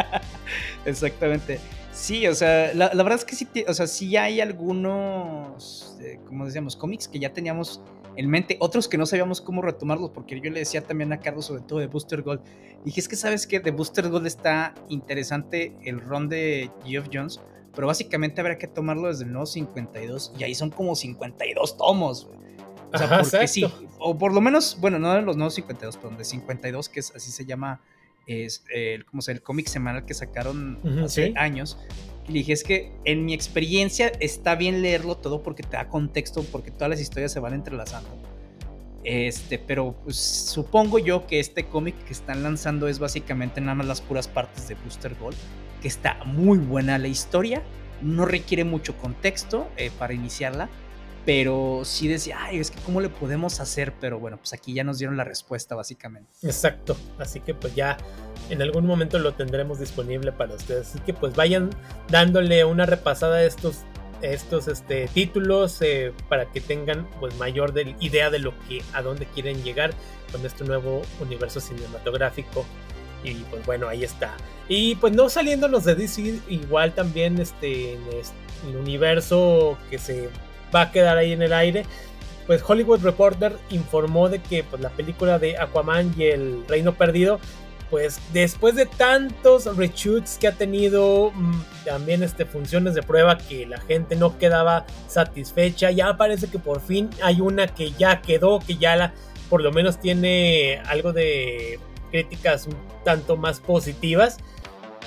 [laughs] Exactamente. Sí, o sea, la, verdad es que sí, o sea, sí hay algunos, eh, como decíamos, cómics que ya teníamos en mente, otros que no sabíamos cómo retomarlos, porque yo le decía también a Carlos sobre todo de Booster Gold. Dije, es que sabes que de Booster Gold está interesante el ron de Geoff Jones, pero básicamente habrá que tomarlo desde el nuevo 52 y ahí son como 52 tomos. O sea, porque sí, o por lo menos, bueno, no de los nuevos 52, pero de 52, que es, así se llama, es el, como el cómic semanal que sacaron hace años. Y dije, es que en mi experiencia está bien leerlo todo porque te da contexto, porque todas las historias se van entrelazando. Este, pero pues, supongo yo que este cómic que están lanzando es básicamente nada más las puras partes de Booster Gold, que está muy buena la historia, no requiere mucho contexto eh, para iniciarla, pero sí decía, ay, es que cómo le podemos hacer, pero bueno, pues aquí ya nos dieron la respuesta básicamente. Exacto, así que pues ya en algún momento lo tendremos disponible para ustedes, así que pues vayan dándole una repasada a estos estos este, títulos eh, para que tengan pues mayor idea de lo que a dónde quieren llegar con este nuevo universo cinematográfico. Y pues bueno ahí está. Y pues no saliéndonos de DC igual también este, en este, el universo que se va a quedar ahí en el aire. Pues Hollywood Reporter informó de que pues, la película de Aquaman y el Reino Perdido, pues después de tantos reshoots que ha tenido, mm, también este, funciones de prueba que la gente no quedaba satisfecha, ya parece que por fin hay una que ya quedó, que ya la, por lo menos tiene algo de críticas un tanto más positivas.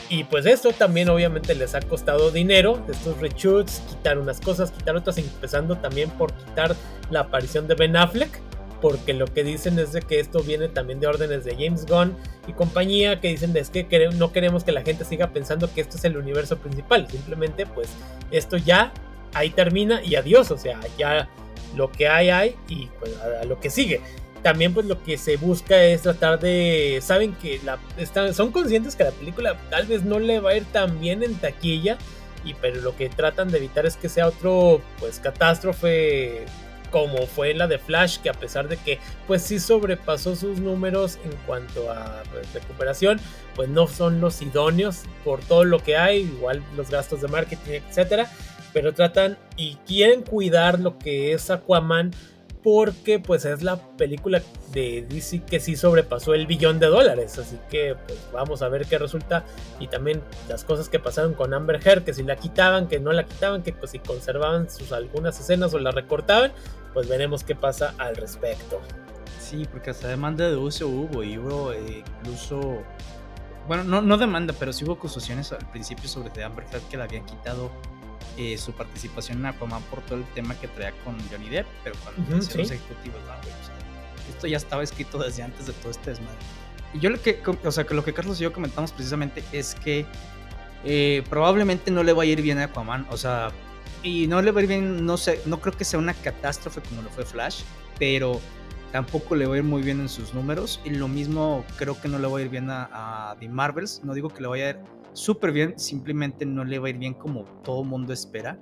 Y pues esto también obviamente les ha costado dinero, estos reshoots, quitar unas cosas, quitar otras, empezando también por quitar la aparición de Ben Affleck, porque lo que dicen es de que esto viene también de órdenes de James Gunn y compañía, que dicen es que no queremos que la gente siga pensando que esto es el universo principal, simplemente pues esto ya ahí termina y adiós, o sea, ya lo que hay hay y pues a lo que sigue también pues lo que se busca es tratar de, saben que la, están, son conscientes que la película tal vez no le va a ir tan bien en taquilla, y pero lo que tratan de evitar es que sea otro pues catástrofe como fue la de Flash, que a pesar de que pues sí sobrepasó sus números en cuanto a recuperación, pues no son los idóneos por todo lo que hay, igual los gastos de marketing, etcétera, pero tratan y quieren cuidar lo que es Aquaman porque pues es la película de DC que sí sobrepasó el billón de dólares, así que pues vamos a ver qué resulta y también las cosas que pasaron con Amber Heard, que si la quitaban, que no la quitaban, que pues si conservaban sus algunas escenas o la recortaban, pues veremos qué pasa al respecto. Sí, porque hasta demanda de uso hubo y hubo eh, incluso, bueno, no, no demanda, pero sí hubo acusaciones al principio sobre Amber Heard que la habían quitado eh, su participación en Aquaman por todo el tema que traía con Johnny Depp, pero cuando los ejecutivos, Esto ya estaba escrito desde antes de todo este desmadre. Y yo lo que, o sea, que lo que Carlos y yo comentamos precisamente es que eh, probablemente no le va a ir bien a Aquaman, o sea, y no le va a ir bien, no sé, no creo que sea una catástrofe como lo fue Flash, pero tampoco le va a ir muy bien en sus números. Y lo mismo creo que no le va a ir bien a, a The Marvels. No digo que le vaya a ir súper bien, simplemente no le va a ir bien como todo mundo espera.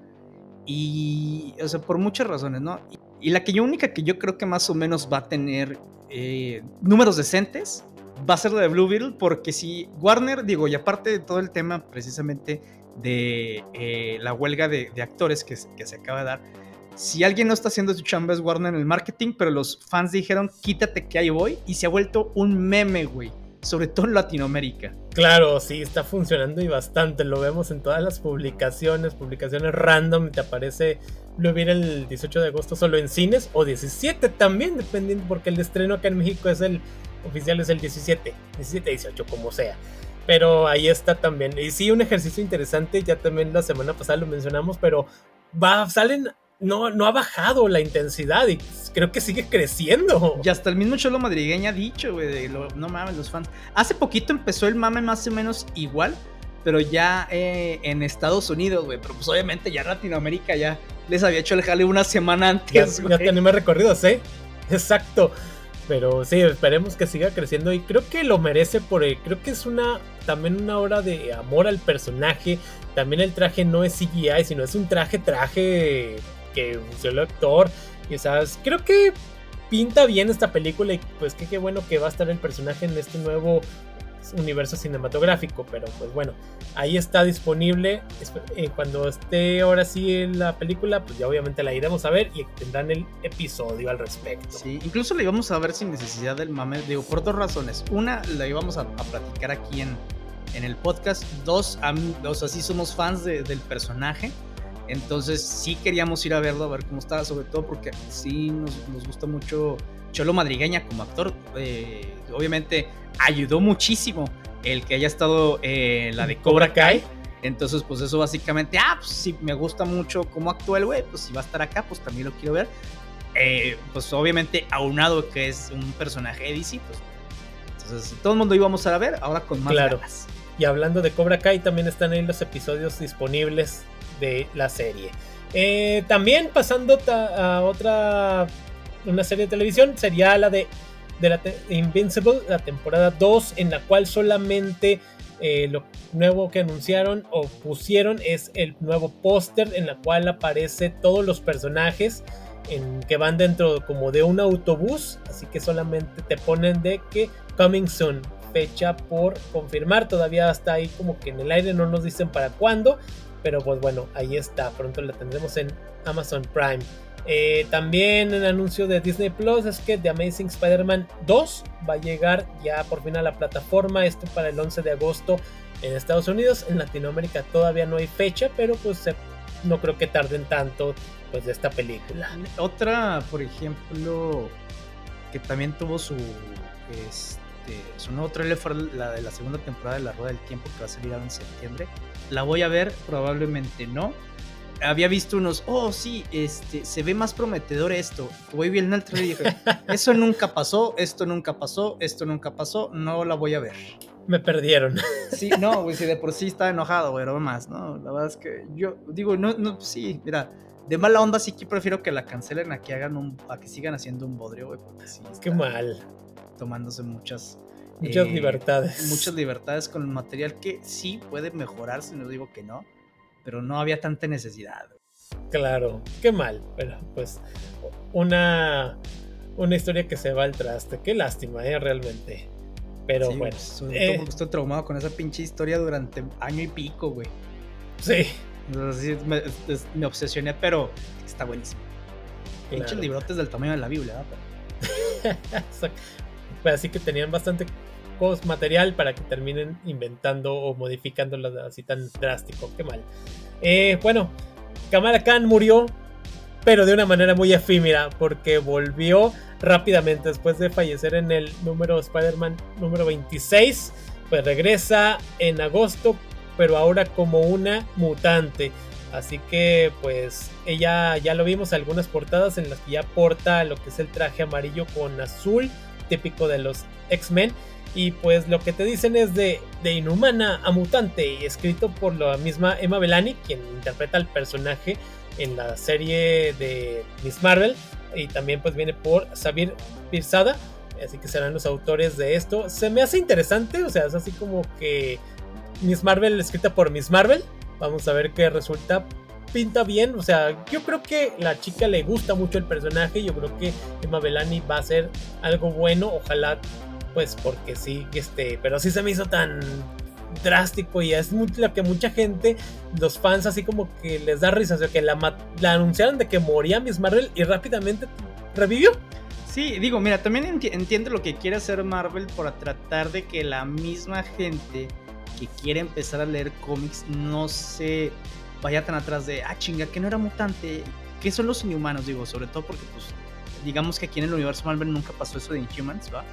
Y, o sea, por muchas razones, ¿no? Y, la que yo única que yo creo que más o menos va a tener eh, números decentes va a ser la de Blue Beetle, porque si Warner, digo, y aparte de todo el tema precisamente de eh, la huelga de, actores que, se acaba de dar, si alguien no está haciendo su chamba Warner en el marketing, pero los fans dijeron, quítate que ahí voy, y se ha vuelto un meme, güey sobre todo en Latinoamérica. Claro, sí, está funcionando y bastante. Lo vemos en todas las publicaciones, publicaciones random. Te aparece lo viene el 18 de agosto solo en cines o 17 también, dependiendo, porque el estreno acá en México es el oficial, es el 17, 17, 18, como sea. Pero ahí está también. Y sí, un ejercicio interesante. Ya también la semana pasada lo mencionamos, pero va, salen no, no ha bajado la intensidad y creo que sigue creciendo. Y hasta el mismo Cholo Madrigueña ha dicho, güey, no mames, los fans. Hace poquito empezó el mame más o menos igual, pero ya eh, en Estados Unidos, güey. Pero pues obviamente ya en Latinoamérica ya les había hecho el jale una semana antes, ya. Ya tenía recorridos, ¿eh? Exacto. Pero sí, esperemos que siga creciendo y creo que lo merece por creo que es una también una hora de amor al personaje. También el traje no es CGI, sino es un traje traje que usó el actor. Sabes, creo que pinta bien esta película y pues qué bueno que va a estar el personaje en este nuevo universo cinematográfico. Pero pues bueno, ahí está disponible. Eh, cuando esté ahora sí en la película, pues ya obviamente la iremos a ver y tendrán el episodio al respecto. Sí, incluso la íbamos a ver sin necesidad del mame, digo, por dos razones. Una, la íbamos a, platicar aquí en, en el podcast. Dos, o sea, sí somos fans del personaje. Entonces sí queríamos ir a verlo, a ver cómo estaba, sobre todo porque sí nos, nos gusta mucho Cholo Madrigueña como actor. Eh, obviamente ayudó muchísimo el que haya estado en eh, la de Cobra Kai. Entonces, pues eso básicamente, ah, pues si me gusta mucho cómo actúa el güey, pues si va a estar acá, pues también lo quiero ver. Eh, pues obviamente aunado que es un personaje de DC, pues entonces todo el mundo íbamos a ver, ahora con más claro. Y hablando de Cobra Kai, también están ahí los episodios disponibles de la serie. Eh, también pasando a otra una serie de televisión sería la de, de la Invincible, la temporada 2, en la cual solamente eh, lo nuevo que anunciaron o pusieron es el nuevo póster en la cual aparece todos los personajes en, que van dentro como de un autobús, así que solamente te ponen de que coming soon, fecha por confirmar, todavía está ahí como que en el aire no nos dicen para cuándo, pero pues bueno, ahí está. Pronto la tendremos en Amazon Prime. Eh, también el anuncio de Disney Plus es que The Amazing Spider-Man 2 va a llegar ya por fin a la plataforma. Esto para el 11 de agosto en Estados Unidos. En Latinoamérica todavía no hay fecha, pero pues no creo que tarden tanto pues de esta película. Otra, por ejemplo, que también tuvo su este, su nuevo trailer fue la de la segunda temporada de La Rueda del Tiempo que va a salir ahora en septiembre. ¿La voy a ver? Probablemente no. Había visto unos, oh sí, este, se ve más prometedor esto. Voy viendo el trailer y dije, [laughs] eso nunca pasó, esto nunca pasó, esto nunca pasó, no la voy a ver. Me perdieron. Sí, no, güey, si de por sí estaba enojado, güey, no más, ¿no? La verdad es que yo digo, no, no, sí, mira, de mala onda sí que prefiero que la cancelen a que hagan un, a que sigan haciendo un bodrio, güey, porque sí. Qué mal. Tomándose muchas Muchas eh, libertades. Muchas libertades con el material que sí puede mejorarse, no digo que no, pero no había tanta necesidad. Claro, qué mal, pero pues una, una historia que se va al traste, qué lástima, ¿eh? realmente. Pero bueno. Eh, estoy traumado con esa pinche historia durante año y pico, güey. Sí. me, obsesioné, pero está buenísimo. Pinches librotes del tamaño de la Biblia, [laughs] Así que tenían bastante material para que terminen inventando o modificándolo así tan drástico. Qué mal. Eh, bueno, Kamala Khan murió, pero de una manera muy efímera, porque volvió rápidamente después de fallecer en el número Spider-Man número 26. Pues regresa en agosto, pero ahora como una mutante. Así que pues ella ya lo vimos algunas portadas en las que ya porta lo que es el traje amarillo con azul, típico de los X-Men. Y pues lo que te dicen es de, inhumana a mutante, y escrito por la misma Emma Bellani, quien interpreta al personaje en la serie de Miss Marvel. Y también pues viene por Sabir Pirzada, así que serán los autores de esto. Se me hace interesante, o sea, es así como que Miss Marvel escrita por Miss Marvel. Vamos a ver qué resulta. Pinta bien, o sea, yo creo que la chica le gusta mucho el personaje. Yo creo que Emma Bellani va a ser algo bueno. Ojalá, pues, porque sí, este, pero sí se me hizo tan drástico y es lo que mucha gente, los fans, así como que les da risa. O sea, que la, anunciaron de que moría Miss Marvel y rápidamente revivió. Sí, digo, mira, también entiendo lo que quiere hacer Marvel por tratar de que la misma gente que quiere empezar a leer cómics no se vaya tan atrás de, ah, chinga, que no era mutante, ¿qué son los inhumanos? Digo, sobre todo porque, pues, digamos que aquí en el universo Marvel nunca pasó eso de Inhumans, ¿va?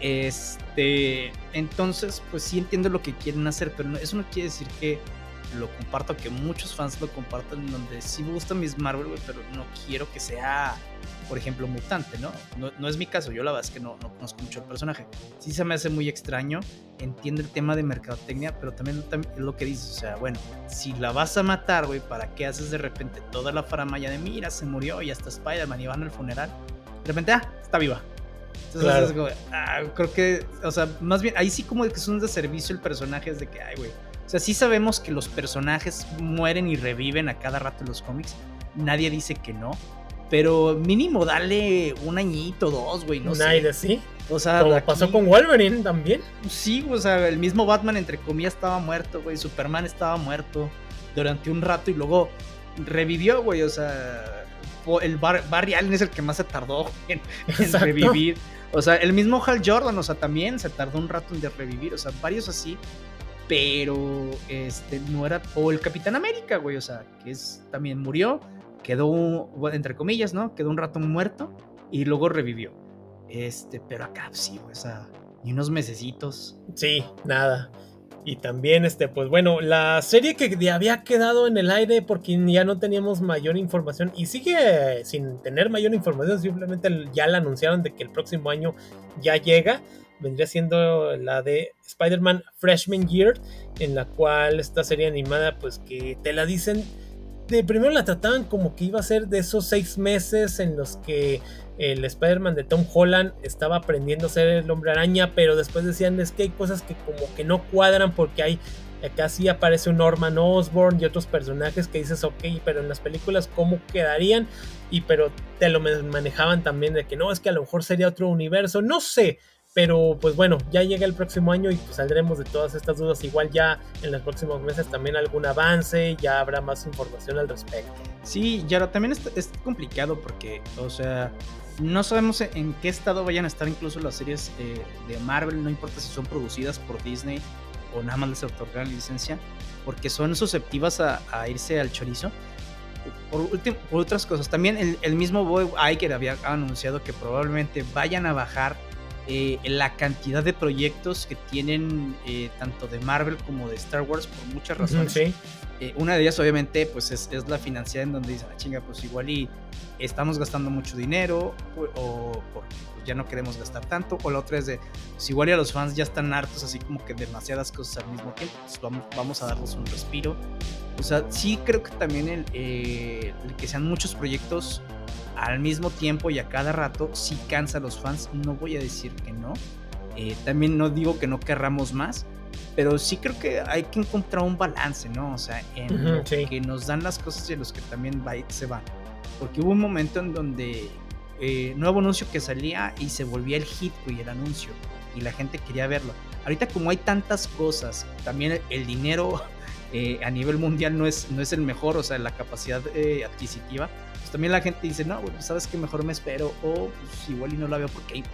Este, entonces, pues sí entiendo lo que quieren hacer, pero eso no quiere decir que lo comparto, que muchos fans lo compartan, donde sí me gusta Miss Marvel, pero no quiero que sea por ejemplo, mutante, ¿no? ¿no? es mi caso, yo la verdad es que no, no conozco mucho el personaje. Sí se me hace muy extraño, entiendo el tema de mercadotecnia, pero también, es lo que dices, o sea, bueno, si la vas a matar, güey, ¿para qué haces de repente toda la faramaya de mira, se murió y hasta Spider-Man y van al funeral? De repente, ah, está viva. Entonces, claro. ah, creo que, o sea, más bien, ahí sí como que es un deservicio el personaje, es de que, ay, güey. O sea, sí sabemos que los personajes mueren y reviven a cada rato en los cómics. Nadie dice que no pero mínimo dale un añito, dos, güey, no un aire, sí. O sea, como pasó con Wolverine también. Sí, o sea, el mismo Batman entre comillas estaba muerto, güey, Superman estaba muerto durante un rato y luego revivió, güey, o sea, el Barry Allen es el que más se tardó en, revivir. O sea, el mismo Hal Jordan, o sea, también se tardó un rato en revivir, o sea, varios así, pero este no era o el Capitán América, güey, o sea, que es también murió quedó, entre comillas, ¿no? Quedó un rato muerto y luego revivió. Este, pero acá sí, o sea, y unos mesecitos. Sí, nada. Y también, este, pues bueno, la serie que había quedado en el aire porque ya no teníamos mayor información y sigue sin tener mayor información, simplemente ya la anunciaron de que el próximo año ya llega. Vendría siendo la de Spider-Man Freshman Year, en la cual esta serie animada, pues que te la dicen de primero la trataban como que iba a ser de esos seis meses en los que el Spider-Man de Tom Holland estaba aprendiendo a ser el hombre araña, pero después decían es que hay cosas que como que no cuadran porque hay acá sí aparece un Norman Osborn y otros personajes que dices ok, pero en las películas cómo quedarían y pero te lo manejaban también de que no, es que a lo mejor sería otro universo, no sé, pero pues bueno, ya llega el próximo año y pues saldremos de todas estas dudas. Igual ya en los próximos meses también algún avance, ya habrá más información al respecto. Sí, ya también es, complicado porque, o sea, no sabemos en qué estado vayan a estar incluso las series eh, de Marvel, no importa si son producidas por Disney o nada más les otorgan licencia, porque son susceptivas a, irse al chorizo. Por, por, otras cosas, también el, el mismo Boy Iger había anunciado que probablemente vayan a bajar eh, la cantidad de proyectos que tienen eh, tanto de Marvel como de Star Wars por muchas razones. Eh, una de ellas obviamente pues es, la financiera en donde dicen, ah, chinga, pues igual y estamos gastando mucho dinero o, pues, ya no queremos gastar tanto. O la otra es de, pues igual y a los fans ya están hartos así como que demasiadas cosas al mismo tiempo, pues vamos, vamos a darles un respiro. O sea, sí creo que también el, el que sean muchos proyectos al mismo tiempo y a cada rato sí cansa a los fans, no voy a decir que no. Eh, también no digo que no querramos más, pero sí creo que hay que encontrar un balance, ¿no? O sea, en que nos dan las cosas y en los que también va, se van. Porque hubo un momento en donde eh, nuevo anuncio que salía y se volvía el hit, y el anuncio, y la gente quería verlo. Ahorita como hay tantas cosas, también el, dinero [laughs] eh, a nivel mundial no es, no es el mejor, o sea, la capacidad adquisitiva, pues, también la gente dice, no, sabes que mejor me espero, o pues igual y no la veo porque hay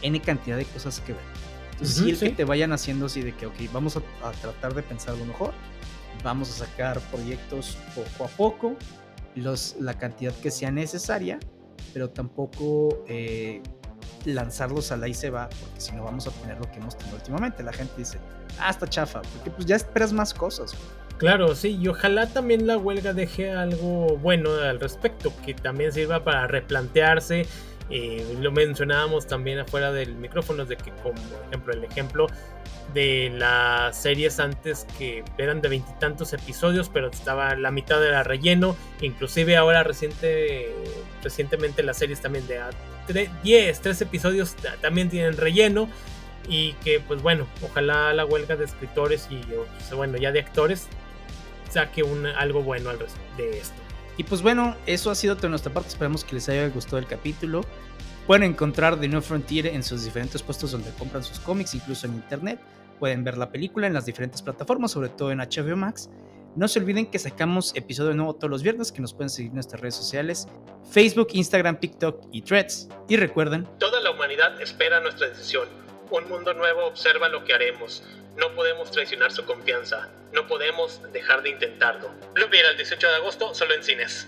N cantidad de cosas que ver. Entonces, si el que te vayan haciendo así de que, ok, vamos a, tratar de pensar lo mejor, vamos a sacar proyectos poco a poco, los, la cantidad que sea necesaria, pero tampoco eh, lanzarlos al ahí se va, porque si no vamos a tener lo que hemos tenido últimamente. La gente dice, ah, chafa, porque pues ya esperas más cosas. Claro, sí, y ojalá también la huelga deje algo bueno al respecto, que también sirva para replantearse. Eh, lo mencionábamos también afuera del micrófono, de que, como ejemplo, el ejemplo de las series antes que eran de veintitantos episodios, pero estaba la mitad de la relleno. Inclusive ahora reciente, recientemente las series también de 10, 3 episodios también tienen relleno. Y que pues bueno, ojalá la huelga de escritores y bueno, ya de actores saque un, algo bueno al de esto. Y pues bueno, eso ha sido todo de nuestra parte. Esperamos que les haya gustado el capítulo. Pueden encontrar The New Frontier en sus diferentes puestos donde compran sus cómics, incluso en internet. Pueden ver la película en las diferentes plataformas, sobre todo en HBO Max. No se olviden que sacamos episodio nuevo todos los viernes, que nos pueden seguir en nuestras redes sociales, Facebook, Instagram, TikTok y Threads. Y recuerden, toda la humanidad espera nuestra decisión. Un mundo nuevo observa lo que haremos. No podemos traicionar su confianza. No podemos dejar de intentarlo. Lo viera el 18 de agosto solo en cines.